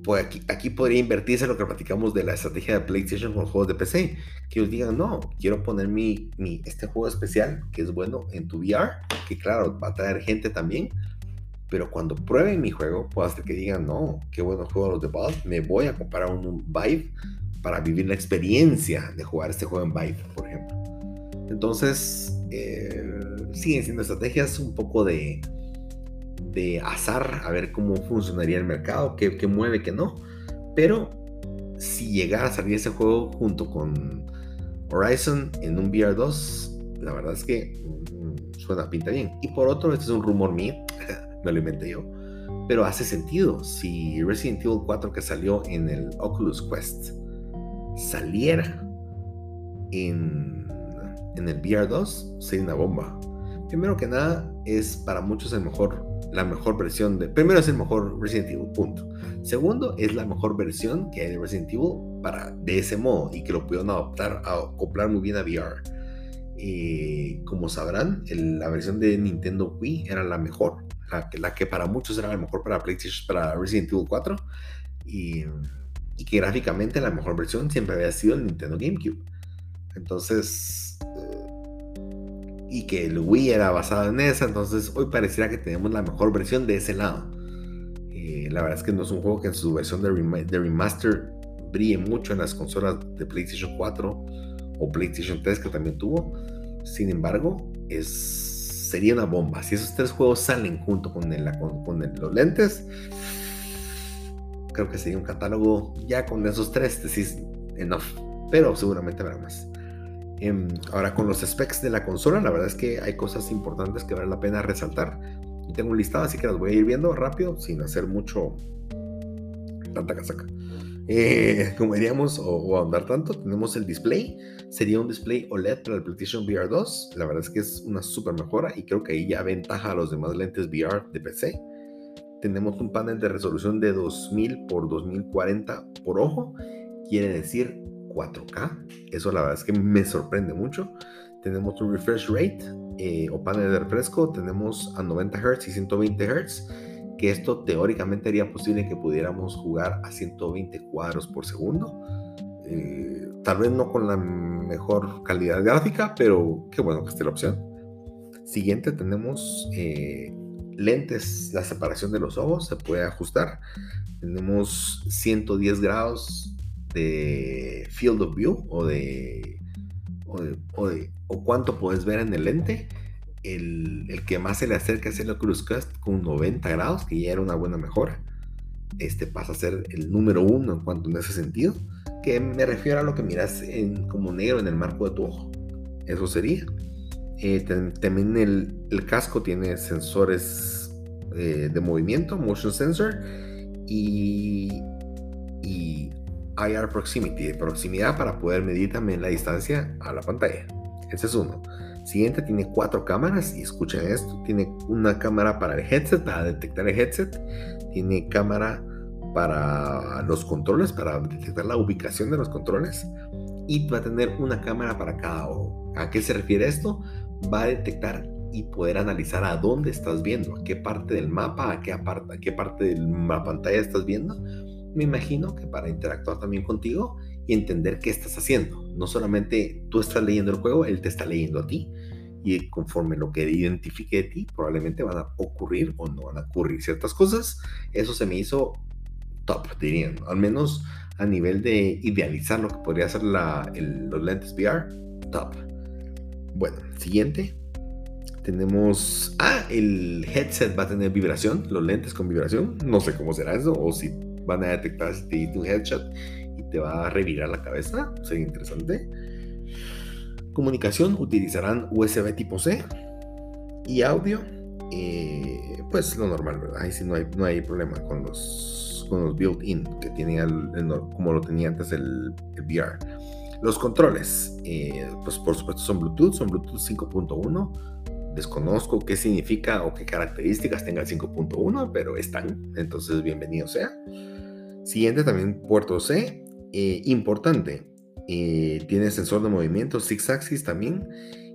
pues aquí, aquí, podría invertirse lo que platicamos de la estrategia de PlayStation con juegos de PC. Que os digan, no, quiero poner mi, mi, este juego especial que es bueno en tu VR, que claro, va a traer gente también. Pero cuando prueben mi juego, puede hacer que digan, no, qué bueno juego los de Valve, me voy a comprar un, Vive para vivir la experiencia de jugar este juego en Vive, por ejemplo. Entonces, eh, siguen siendo estrategias un poco de, de azar, a ver cómo funcionaría el mercado, qué, qué mueve, qué no. Pero si llegara a salir ese juego junto con Horizon en un VR 2, la verdad es que mm, suena pinta bien. Y por otro, este es un rumor mío, no lo inventé yo, pero hace sentido. Si Resident Evil 4 que salió en el Oculus Quest saliera en, en el VR 2, sería una bomba. Primero que nada, es para muchos el mejor la mejor versión de... Primero es el mejor Resident Evil, punto. Segundo, es la mejor versión que hay de Resident Evil para, de ese modo y que lo pudieron adoptar, a acoplar muy bien a VR. Y como sabrán, la versión de Nintendo Wii era la mejor, la que para muchos era la mejor para PlayStation, para Resident Evil 4. Y, y que gráficamente la mejor versión siempre había sido el Nintendo GameCube. Entonces, y que el Wii era basado en esa, entonces hoy pareciera que tenemos la mejor versión de ese lado. Eh, la verdad es que no es un juego que en su versión de, remaster brille mucho en las consolas de PlayStation 4 o PlayStation 3 que también tuvo. Sin embargo, es, sería una bomba. Si esos tres juegos salen junto con, los lentes, creo que sería un catálogo ya con esos tres, decís, enough. Pero seguramente habrá más. Em, ahora con los specs de la consola, la verdad es que hay cosas importantes que vale la pena resaltar. Tengo un listado, así que las voy a ir viendo rápido, sin hacer mucho tanta casaca. Eh, como diríamos, o, ahondar tanto, tenemos el display. Sería un display OLED para el PlayStation VR 2. La verdad es que es una super mejora y creo que ahí ya ventaja a los demás lentes VR de PC. Tenemos un panel de resolución de 2000 por 2040 por ojo. Quiere decir 4K. Eso la verdad es que me sorprende mucho. tenemos un refresh rate eh, o panel de refresco, tenemos a 90 Hz y 120 Hz, que esto teóricamente haría posible que pudiéramos jugar a 120 cuadros por segundo. Eh, tal vez no con la mejor calidad gráfica, pero qué bueno que esté la opción. Siguiente tenemos eh, lentes, la separación de los ojos se puede ajustar. Tenemos 110 grados de field of view o de o, o, cuánto puedes ver en el lente. El, el, que más se le acerca es el Oculus Quest con 90 grados, que ya era una buena mejora. Este pasa a ser el número uno en cuanto en ese sentido, que me refiero a lo que miras en, como negro en el marco de tu ojo. Eso sería. Eh, también el, el, casco tiene sensores eh, de movimiento, motion sensor, y, y IR Proximity, de proximidad para poder medir también la distancia a la pantalla. Ese es uno. Siguiente tiene cuatro cámaras y escuchen esto. Tiene una cámara para el headset, para detectar el headset. Tiene cámara para los controles, para detectar la ubicación de los controles. Y va a tener una cámara para cada ojo. ¿A qué se refiere esto? Va a detectar y poder analizar a dónde estás viendo, a qué parte del mapa, a qué, parte de la pantalla estás viendo me imagino que para interactuar también contigo y entender qué estás haciendo. No solamente tú estás leyendo el juego, él te está leyendo a ti. Y conforme lo que identifique de ti, probablemente van a ocurrir o no van a ocurrir ciertas cosas. Eso se me hizo top, dirían. Al menos a nivel de idealizar lo que podría ser la, los lentes VR, top. Bueno, siguiente. Tenemos. Ah, el headset va a tener vibración, los lentes con vibración. No sé cómo será eso, o si van a detectar si te diste un headshot y te va a revirar la cabeza. Sería interesante. Comunicación, utilizarán USB tipo C. Y audio, eh, pues lo normal, ¿verdad? Ahí sí no hay, no hay problema con los, con los built-in que tiene como lo tenía antes el, VR. Los controles, eh, pues por supuesto son Bluetooth, son Bluetooth 5.1. Desconozco qué significa o qué características tenga el 5.1, pero están, entonces bienvenido sea. Siguiente también puerto C, eh, importante. Eh, tiene sensor de movimiento, six axis también.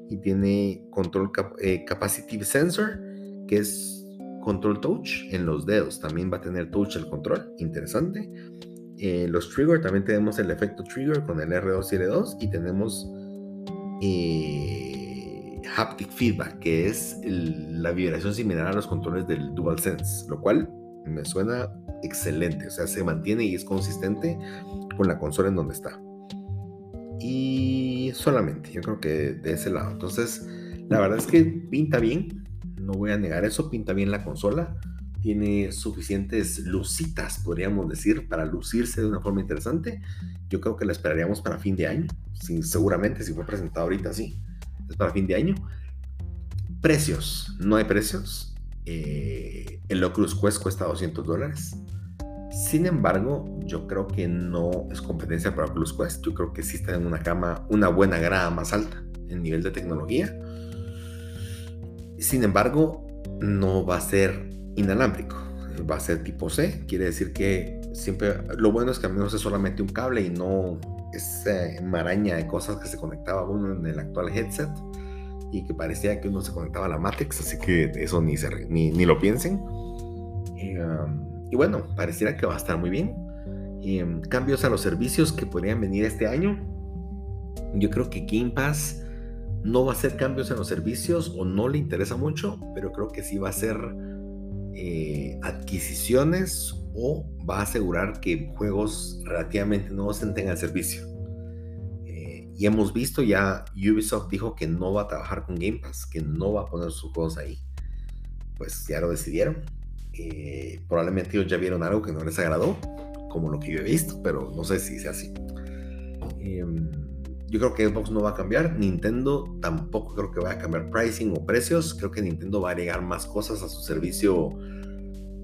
Y tiene control capacitive sensor, que es control touch en los dedos. También va a tener touch el control, interesante. Los trigger, también tenemos el efecto trigger con el R2 y R2. Y tenemos haptic feedback, que es la vibración similar a los controles del DualSense, lo cual me suena excelente, o sea, se mantiene y es consistente con la consola en donde está. Y solamente, yo creo que de ese lado. Entonces, la verdad es que pinta bien, no voy a negar eso, pinta bien la consola. Tiene suficientes lucitas, podríamos decir, para lucirse de una forma interesante. Yo creo que la esperaríamos para fin de año. seguramente, si fue presentado ahorita, sí. Es para fin de año. Precios. No hay precios. Eh, el Oculus Quest cuesta 200 dólares. Sin embargo, yo creo que no es competencia para Oculus Quest. Yo creo que sí está en una cama, una buena grada más alta en nivel de tecnología. Sin embargo, no va a ser inalámbrico. Va a ser tipo C. Quiere decir que siempre, lo bueno es que al menos es solamente un cable y no esa maraña de cosas que se conectaba uno en el actual headset y que parecía que uno se conectaba a la Matrix, así que eso ni, ni, ni lo piensen. Um, y, bueno, pareciera que va a estar muy bien. Um, cambios a los servicios que podrían venir este año. Yo creo que Game Pass no va a hacer cambios en los servicios o no le interesa mucho, pero creo que sí va a hacer eh, adquisiciones o va a asegurar que juegos relativamente nuevos entren al servicio. Y hemos visto ya, Ubisoft dijo que no va a trabajar con Game Pass, que no va a poner sus juegos ahí. Pues ya lo decidieron. Eh, probablemente ellos ya vieron algo que no les agradó, como lo que yo he visto, pero no sé si sea así. Yo creo que Xbox no va a cambiar, Nintendo tampoco creo que vaya a cambiar pricing o precios, creo que Nintendo va a agregar más cosas a su servicio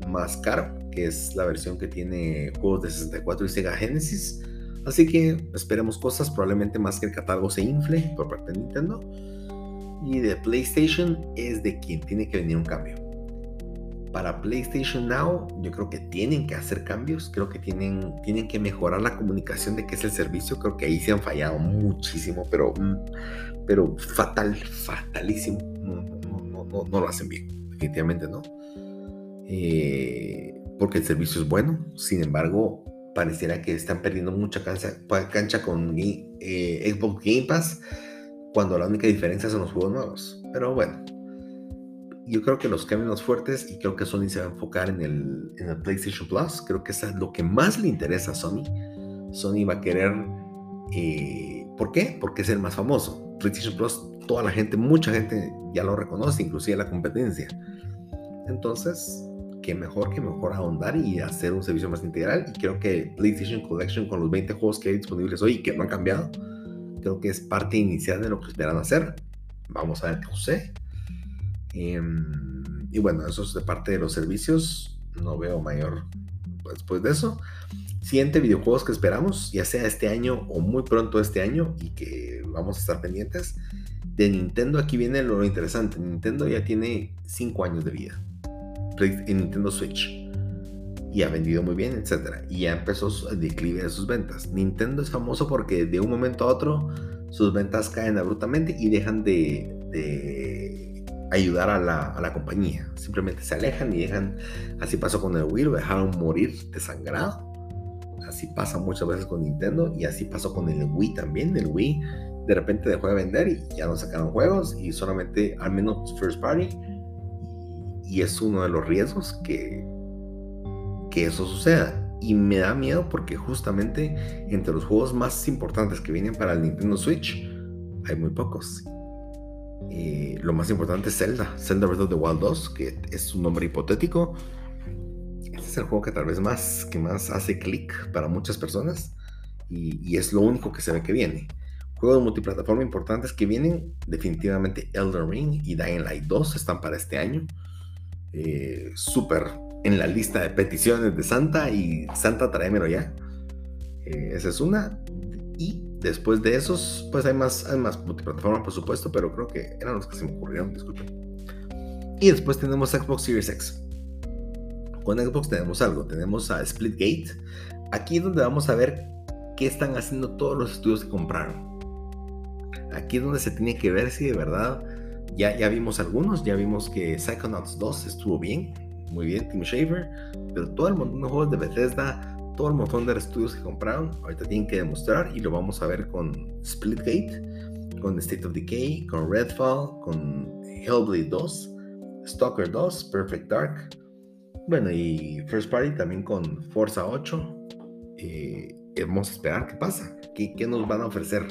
más caro, que es la versión que tiene juegos de 64 y Sega Genesis Así que esperemos cosas, probablemente más que el catálogo se infle por parte de Nintendo. Y de PlayStation es de quien tiene que venir un cambio. Para PlayStation Now, yo creo que tienen que hacer cambios, creo que tienen, tienen que mejorar la comunicación de qué es el servicio, creo que ahí se han fallado muchísimo, pero, mm, pero fatal, fatalísimo, no, no, no, no lo hacen bien, definitivamente no. Eh, porque el servicio es bueno, sin embargo, pareciera que están perdiendo mucha cancha, cancha con eh, Xbox Game Pass, cuando la única diferencia son los juegos nuevos. Pero bueno, yo creo que los cambios fuertes y creo que Sony se va a enfocar en el, en el PlayStation Plus. Creo que eso es lo que más le interesa a Sony. Sony va a querer... Eh, ¿Por qué? Porque es el más famoso. PlayStation Plus, toda la gente, mucha gente ya lo reconoce, inclusive la competencia. Entonces, qué mejor que mejor ahondar y hacer un servicio más integral. Y creo que PlayStation Collection con los 20 juegos que hay disponibles hoy y que no han cambiado, creo que es parte inicial de lo que esperan hacer. Vamos a ver qué sucede. Em, y bueno, eso es de parte de los servicios. No veo mayor después de eso. Siguiente videojuegos que esperamos, ya sea este año o muy pronto este año y que vamos a estar pendientes. De Nintendo aquí viene lo interesante. Nintendo ya tiene 5 años de vida en Nintendo Switch y ha vendido muy bien, etc. Y ya empezó el declive de sus ventas. Nintendo es famoso porque de un momento a otro sus ventas caen abruptamente y dejan de ayudar a la, compañía. Simplemente se alejan y dejan, así pasó con el Wii, lo dejaron morir desangrado. Así pasa muchas veces con Nintendo y así pasó con el Wii también. El Wii de repente dejó de vender y ya no sacaron juegos y solamente al menos first party. Y es uno de los riesgos que, que eso suceda. Y me da miedo porque justamente entre los juegos más importantes que vienen para el Nintendo Switch hay muy pocos lo más importante es Zelda, Zelda Breath of the Wild 2, que es un nombre hipotético. Este es el juego que tal vez más, que más hace clic para muchas personas y, es lo único que se ve que viene. Juegos multiplataforma importantes que vienen, definitivamente Elder Ring y Dying Light 2 están para este año. Eh, súper en la lista de peticiones de Santa y Santa tráemelo ya. Eh, esa es una. Y Después de esos, pues hay más, hay más multiplataforma, por supuesto, pero creo que eran los que se me ocurrieron, disculpen. Y después tenemos Xbox Series X. Con Xbox tenemos algo, tenemos a Splitgate. Aquí es donde vamos a ver qué están haciendo todos los estudios que compraron. Aquí es donde se tiene que ver si de verdad ya, ya vimos algunos, ya vimos que Psychonauts 2 estuvo bien, muy bien, Tim Shaver, pero todo el montón de juegos de Bethesda todo el montón de estudios que compraron, ahorita tienen que demostrar y lo vamos a ver con Splitgate, con State of Decay, con Redfall, con Hellblade 2, Stalker 2, Perfect Dark, bueno, y First Party también con Forza 8. Eh, vamos a esperar qué pasa, qué, qué nos van a ofrecer.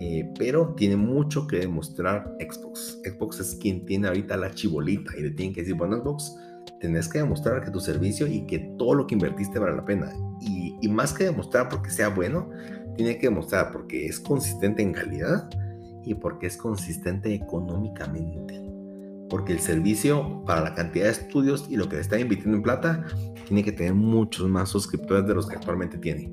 Eh, pero tiene mucho que demostrar Xbox. Xbox es quien tiene ahorita la chibolita y le tienen que decir, bueno, Xbox, tenés que demostrar que tu servicio y que todo lo que invertiste vale la pena. Y, y, más que demostrar porque sea bueno, tiene que demostrar porque es consistente en calidad y porque es consistente económicamente. Porque el servicio para la cantidad de estudios y lo que le está invirtiendo en plata tiene que tener muchos más suscriptores de los que actualmente tiene.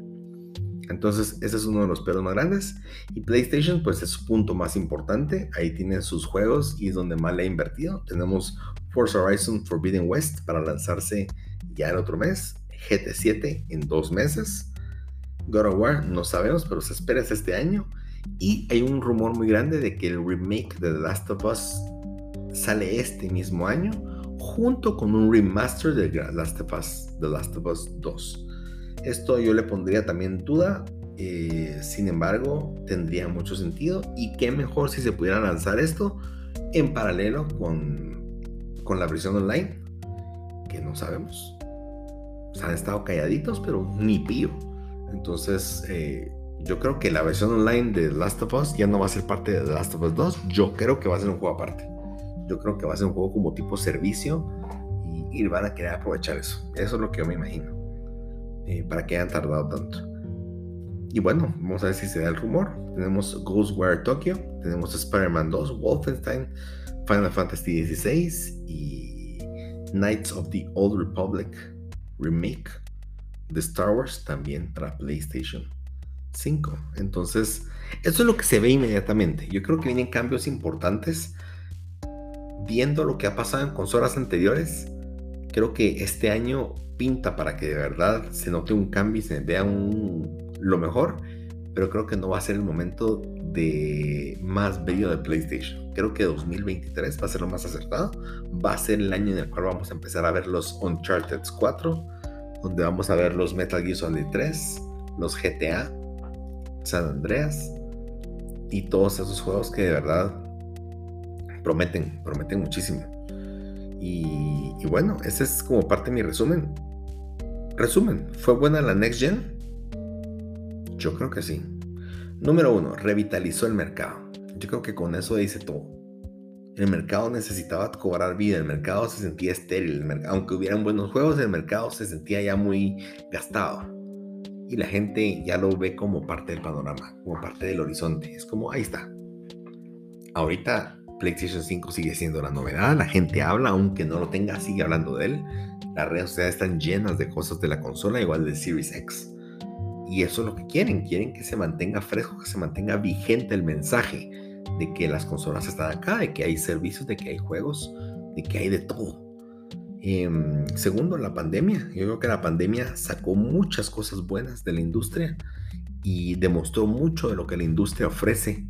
Entonces, ese es uno de los pelos más grandes. Y PlayStation, pues es su punto más importante. Ahí tiene sus juegos y es donde más le ha invertido. Tenemos Forza Horizon Forbidden West para lanzarse ya el otro mes. GT7 en dos meses. God of War no sabemos, pero se espera este año. Y hay un rumor muy grande de que el remake de The Last of Us sale este mismo año, junto con un remaster de The Last of Us, The Last of Us 2. Esto yo le pondría también duda, eh, sin embargo, tendría mucho sentido. Y qué mejor si se pudiera lanzar esto en paralelo con, con la versión online, que no sabemos. Han estado calladitos, pero ni pío. Entonces, eh, yo creo que la versión online de Last of Us ya no va a ser parte de Last of Us 2. Yo creo que va a ser un juego aparte. Yo creo que va a ser un juego como tipo servicio y, y van a querer aprovechar eso. Eso es lo que yo me imagino. Eh, para que hayan tardado tanto. Y bueno, vamos a ver si se da el rumor. Tenemos Ghostwire Tokyo, tenemos Spider-Man 2, Wolfenstein, Final Fantasy XVI y Knights of the Old Republic Remake de Star Wars también para PlayStation 5. Entonces, eso es lo que se ve inmediatamente. Yo creo que vienen cambios importantes. Viendo lo que ha pasado en consolas anteriores, Creo que este año pinta para que de verdad se note un cambio y se vea un, lo mejor, pero creo que no va a ser el momento de más bello de PlayStation. Creo que 2023 va a ser lo más acertado. Va a ser el año en el cual vamos a empezar a ver los Uncharted 4, donde vamos a ver los Metal Gear Solid 3, los GTA, San Andreas y todos esos juegos que de verdad prometen, prometen muchísimo. Y, y bueno, ese es como parte de mi resumen. Resumen, ¿fue buena la Next Gen? Yo creo que sí. Número uno, revitalizó el mercado. Yo creo que con eso dice todo. El mercado necesitaba cobrar vida, el mercado se sentía estéril, aunque hubieran buenos juegos, el mercado se sentía ya muy gastado. Y la gente ya lo ve como parte del panorama, como parte del horizonte. Es como, ahí está. Ahorita PlayStation 5 sigue siendo la novedad, la gente habla, aunque no lo tenga, sigue hablando de él. Las redes sociales están llenas de cosas de la consola, igual del Series X. Y eso es lo que quieren, quieren que se mantenga fresco, que se mantenga vigente el mensaje de que las consolas están acá, de que hay servicios, de que hay juegos, de que hay de todo. Em, segundo, la pandemia. Yo creo que la pandemia sacó muchas cosas buenas de la industria y demostró mucho de lo que la industria ofrece,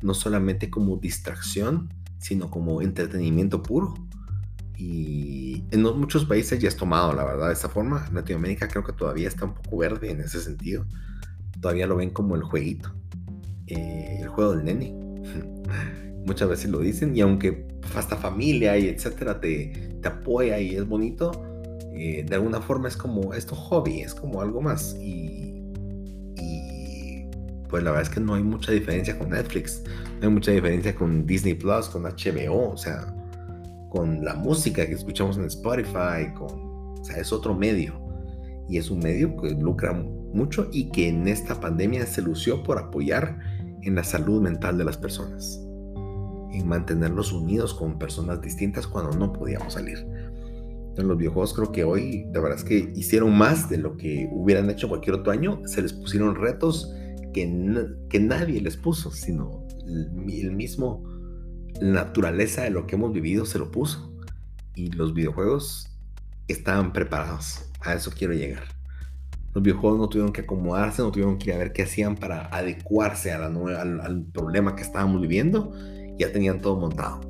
no solamente como distracción, sino como entretenimiento puro. Y en muchos países ya es tomado, la verdad, de esa forma. Latinoamérica creo que todavía está un poco verde en ese sentido. Todavía lo ven como el jueguito, eh, el juego del nene. Muchas veces lo dicen y aunque hasta familia y etcétera te, te apoya y es bonito, eh, de alguna forma es como esto hobby, es como algo más. Y, y pues la verdad es que no hay mucha diferencia con Netflix, no hay mucha diferencia con Disney Plus, con HBO, o sea, con la música que escuchamos en Spotify, con, o sea, es otro medio. Y es un medio que lucra mucho y que en esta pandemia se lució por apoyar en la salud mental de las personas, en mantenerlos unidos con personas distintas cuando no podíamos salir. En los videojuegos creo que hoy, de verdad es que hicieron más de lo que hubieran hecho cualquier otro año, se les pusieron retos que, que nadie les puso, sino el mismo la naturaleza de lo que hemos vivido se lo puso. Y los videojuegos estaban preparados. A eso quiero llegar. Los videojuegos no tuvieron que acomodarse, no tuvieron que ir a ver qué hacían para adecuarse a la al, al problema que estábamos viviendo. Ya tenían todo montado.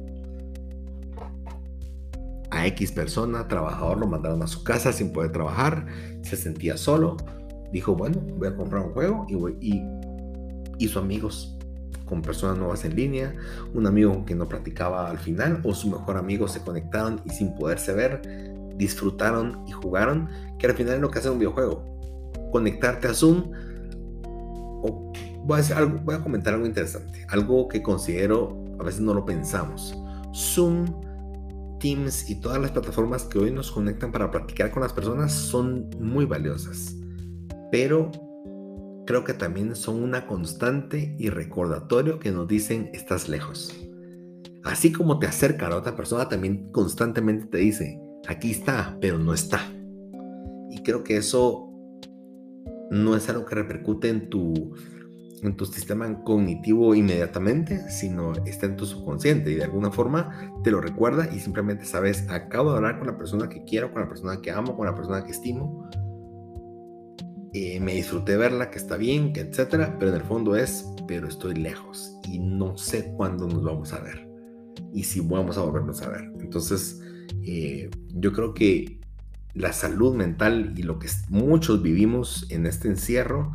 A X persona, trabajador, lo mandaron a su casa sin poder trabajar. Se sentía solo. Dijo, bueno, voy a comprar un juego y, voy, y hizo amigos con personas nuevas en línea, un amigo que no practicaba al final o su mejor amigo se conectaron y sin poderse ver, disfrutaron y jugaron, que al final es lo que hace un videojuego. Conectarte a Zoom. O voy, a algo, voy a comentar algo interesante, algo que considero, a veces no lo pensamos. Zoom, Teams y todas las plataformas que hoy nos conectan para practicar con las personas son muy valiosas. Pero creo que también son una constante y recordatorio que nos dicen estás lejos. Así como te acerca a otra persona, también constantemente te dice, aquí está, pero no está. Y creo que eso no es algo que repercute en tu, en tu sistema cognitivo inmediatamente, sino está en tu subconsciente y de alguna forma te lo recuerda y simplemente sabes, acabo de hablar con la persona que quiero, con la persona que amo, con la persona que estimo eh, me disfruté verla, que está bien, que etcétera, pero en el fondo es, pero estoy lejos y no sé cuándo nos vamos a ver y si vamos a volvernos a ver. Entonces, eh, yo creo que la salud mental y lo que muchos vivimos en este encierro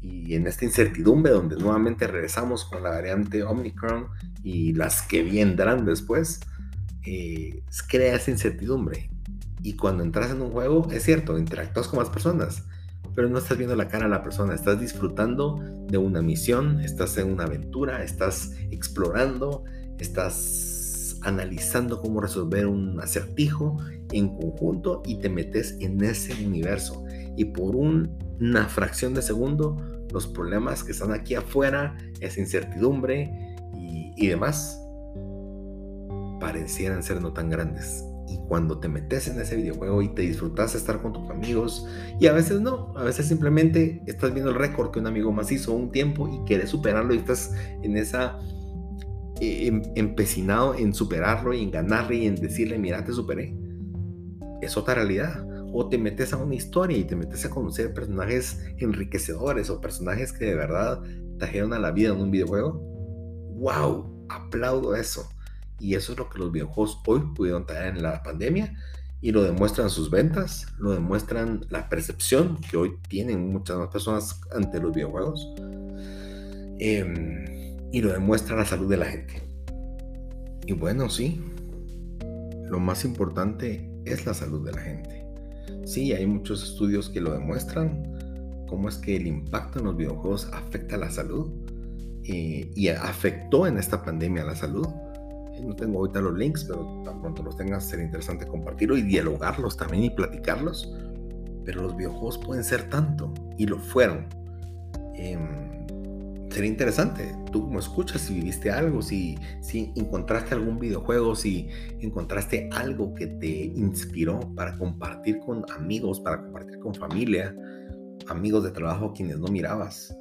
y en esta incertidumbre donde nuevamente regresamos con la variante Omicron y las que vendrán después, eh, crea esa incertidumbre. Y cuando entras en un juego, es cierto, interactúas con más personas, pero no estás viendo la cara a la persona, estás disfrutando de una misión, estás en una aventura, estás explorando, estás analizando cómo resolver un acertijo en conjunto y te metes en ese universo. Y por una fracción de segundo, los problemas que están aquí afuera, esa incertidumbre y, y demás, parecieran ser no tan grandes y cuando te metes en ese videojuego y te disfrutas estar con tus amigos y a veces no, a veces simplemente estás viendo el récord que un amigo más hizo un tiempo y quieres superarlo y estás en esa eh, em, empecinado en superarlo y en ganarle y en decirle, mira, te superé. es otra realidad. O te metes a una historia y te metes a conocer personajes enriquecedores o personajes que de verdad trajeron a la vida en un videojuego. ¡Wow! Aplaudo eso. Y eso es lo que los videojuegos hoy pudieron traer en la pandemia y lo demuestran sus ventas, lo demuestran la percepción que hoy tienen muchas más personas ante los videojuegos em, y lo demuestra la salud de la gente. Y bueno, sí, lo más importante es la salud de la gente. Sí, hay muchos estudios que lo demuestran, cómo es que el impacto en los videojuegos afecta a la salud eh, y afectó en esta pandemia a la salud. No tengo ahorita los links, pero tan pronto los tengas sería interesante compartirlo y dialogarlos también y platicarlos. Pero los videojuegos pueden ser tanto y lo fueron. Eh, sería interesante. Tú como escuchas, si viviste algo, si, si encontraste algún videojuego, si encontraste algo que te inspiró para compartir con amigos, para compartir con familia, amigos de trabajo quienes no mirabas.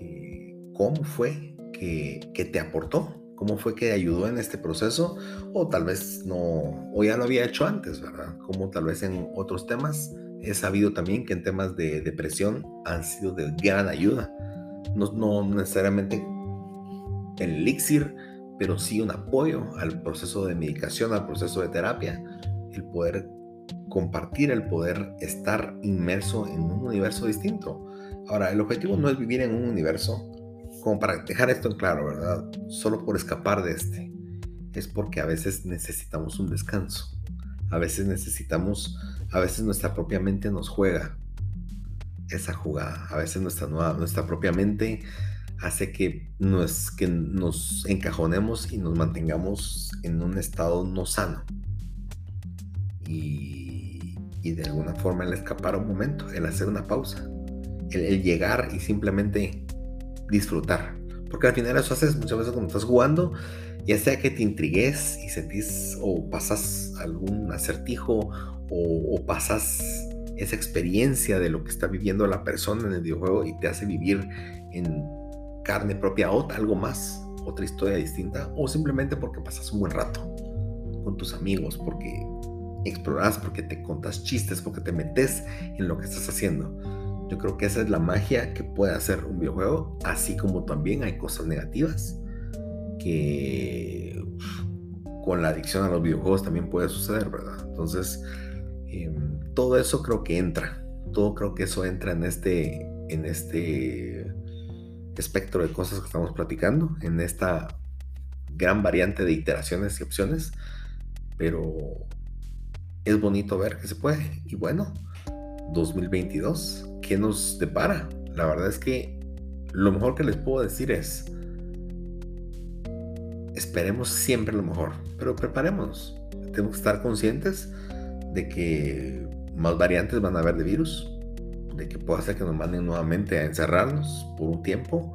Eh, ¿Cómo fue que, que te aportó? ¿Cómo fue que ayudó en este proceso? O tal vez no, o ya lo había hecho antes, ¿verdad? Como tal vez en otros temas. He sabido también que en temas de depresión han sido de gran ayuda no, necesariamente el elixir, pero sí un apoyo al proceso de medicación, al proceso de terapia, el poder compartir, el poder estar inmerso en un universo distinto. Ahora, el objetivo no es vivir en un universo, como para dejar esto en claro, ¿verdad? Solo por escapar de este. Es porque a veces necesitamos un descanso. A veces necesitamos, a veces nuestra propia mente nos juega esa jugada. A veces nuestra, nuestra propia mente hace que nos, que nos encajonemos y nos mantengamos en un estado no sano. Y, y de alguna forma el escapar un momento, el hacer una pausa, el, llegar y simplemente disfrutar. Porque al final eso haces muchas veces cuando estás jugando, ya sea que te intrigues y sentís o pasas algún acertijo o, pasas esa experiencia de lo que está viviendo la persona en el videojuego y te hace vivir en carne propia o algo más, otra historia distinta, o simplemente porque pasas un buen rato con tus amigos, porque exploras, porque te contas chistes, porque te metes en lo que estás haciendo. Yo creo que esa es la magia que puede hacer un videojuego, así como también hay cosas negativas que con la adicción a los videojuegos también puede suceder, ¿verdad? Entonces, Em, todo eso creo que entra, todo creo que eso entra en este, en este espectro de cosas que estamos platicando, en esta gran variante de iteraciones y opciones, pero es bonito ver que se puede. Y bueno, 2022, ¿qué nos depara? La verdad es que lo mejor que les puedo decir es, esperemos siempre lo mejor, pero preparémonos. Tenemos que estar conscientes de que más variantes van a haber de virus, de que puede ser que nos manden nuevamente a encerrarnos por un tiempo.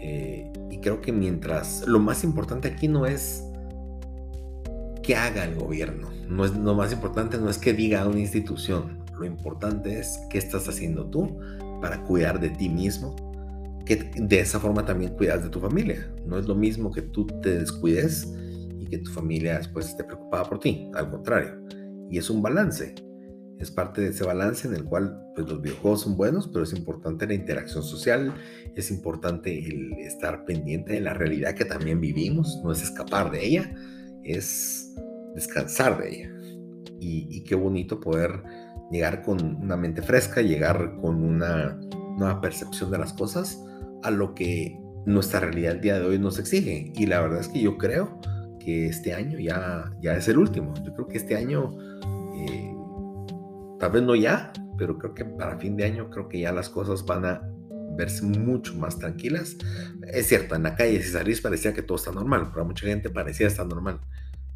Eh, y creo que mientras lo más importante aquí no es que haga el gobierno, no es lo más importante no es que diga una institución, lo importante es qué estás haciendo tú para cuidar de ti mismo, que de esa forma también cuidas de tu familia. No es lo mismo que tú te descuides y que tu familia después esté preocupada por ti, al contrario y es un balance. Es parte de ese balance en el cual pues, los videojuegos son buenos, pero es importante la interacción social, es importante el estar pendiente de la realidad que también vivimos, no es escapar de ella, es descansar de ella. Y, qué bonito poder llegar con una mente fresca, llegar con una nueva percepción de las cosas a lo que nuestra realidad el día de hoy nos exige. Y la verdad es que yo creo que este año ya, ya es el último. Yo creo que este año eh, tal vez no ya, pero creo que para fin de año creo que ya las cosas van a verse mucho más tranquilas. Es cierto, en la calle si salís parecía que todo está normal, para mucha gente parecía estar normal,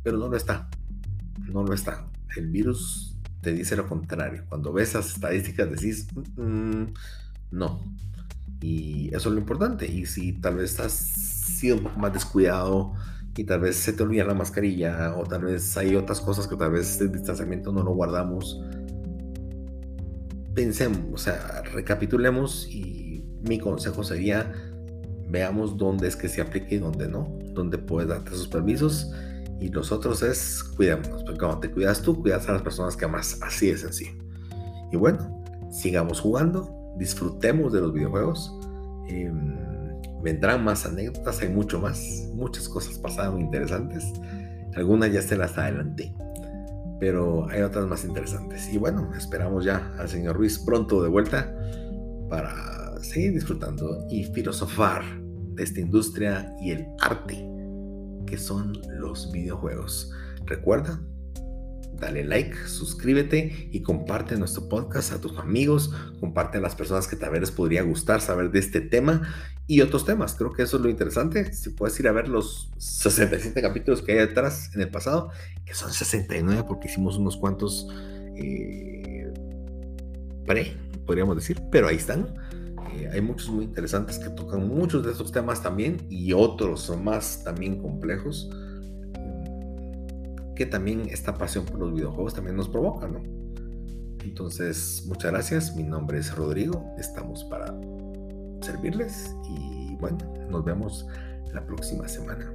pero no lo está. No lo está. El virus te dice lo contrario. Cuando ves esas estadísticas decís, mm, no. Y eso es lo importante. Y si tal vez has sido un poco más descuidado, y tal vez se te olvida la mascarilla o tal vez hay otras cosas que tal vez el distanciamiento no lo guardamos. Pensemos, o sea, recapitulemos y mi consejo sería veamos dónde es que se aplica y dónde no, dónde puedes darte esos permisos Y los otros es cuidémonos, porque cuando te cuidas tú, cuidas a las personas que amas. Así de sencillo. Y bueno, sigamos jugando, disfrutemos de los videojuegos. Em, vendrán más anécdotas, hay mucho más. Muchas cosas pasaron interesantes. Algunas ya se las adelanté, pero hay otras más interesantes. Y bueno, esperamos ya al señor Ruiz pronto de vuelta para seguir disfrutando y filosofar de esta industria y el arte que son los videojuegos. Recuerda, dale like, suscríbete y comparte nuestro podcast a tus amigos, comparte a las personas que tal vez les podría gustar saber de este tema y otros temas. Creo que eso es lo interesante. Si puedes ir a ver los 67 capítulos que hay detrás en el pasado, que son 69 porque hicimos unos cuantos eh, pre, podríamos decir, pero ahí están. Eh, hay muchos muy interesantes que tocan muchos de estos temas también y otros son más también complejos que también esta pasión por los videojuegos también nos provoca, ¿no? Entonces, muchas gracias. Mi nombre es Rodrigo. Estamos para servirles y bueno, nos vemos la próxima semana.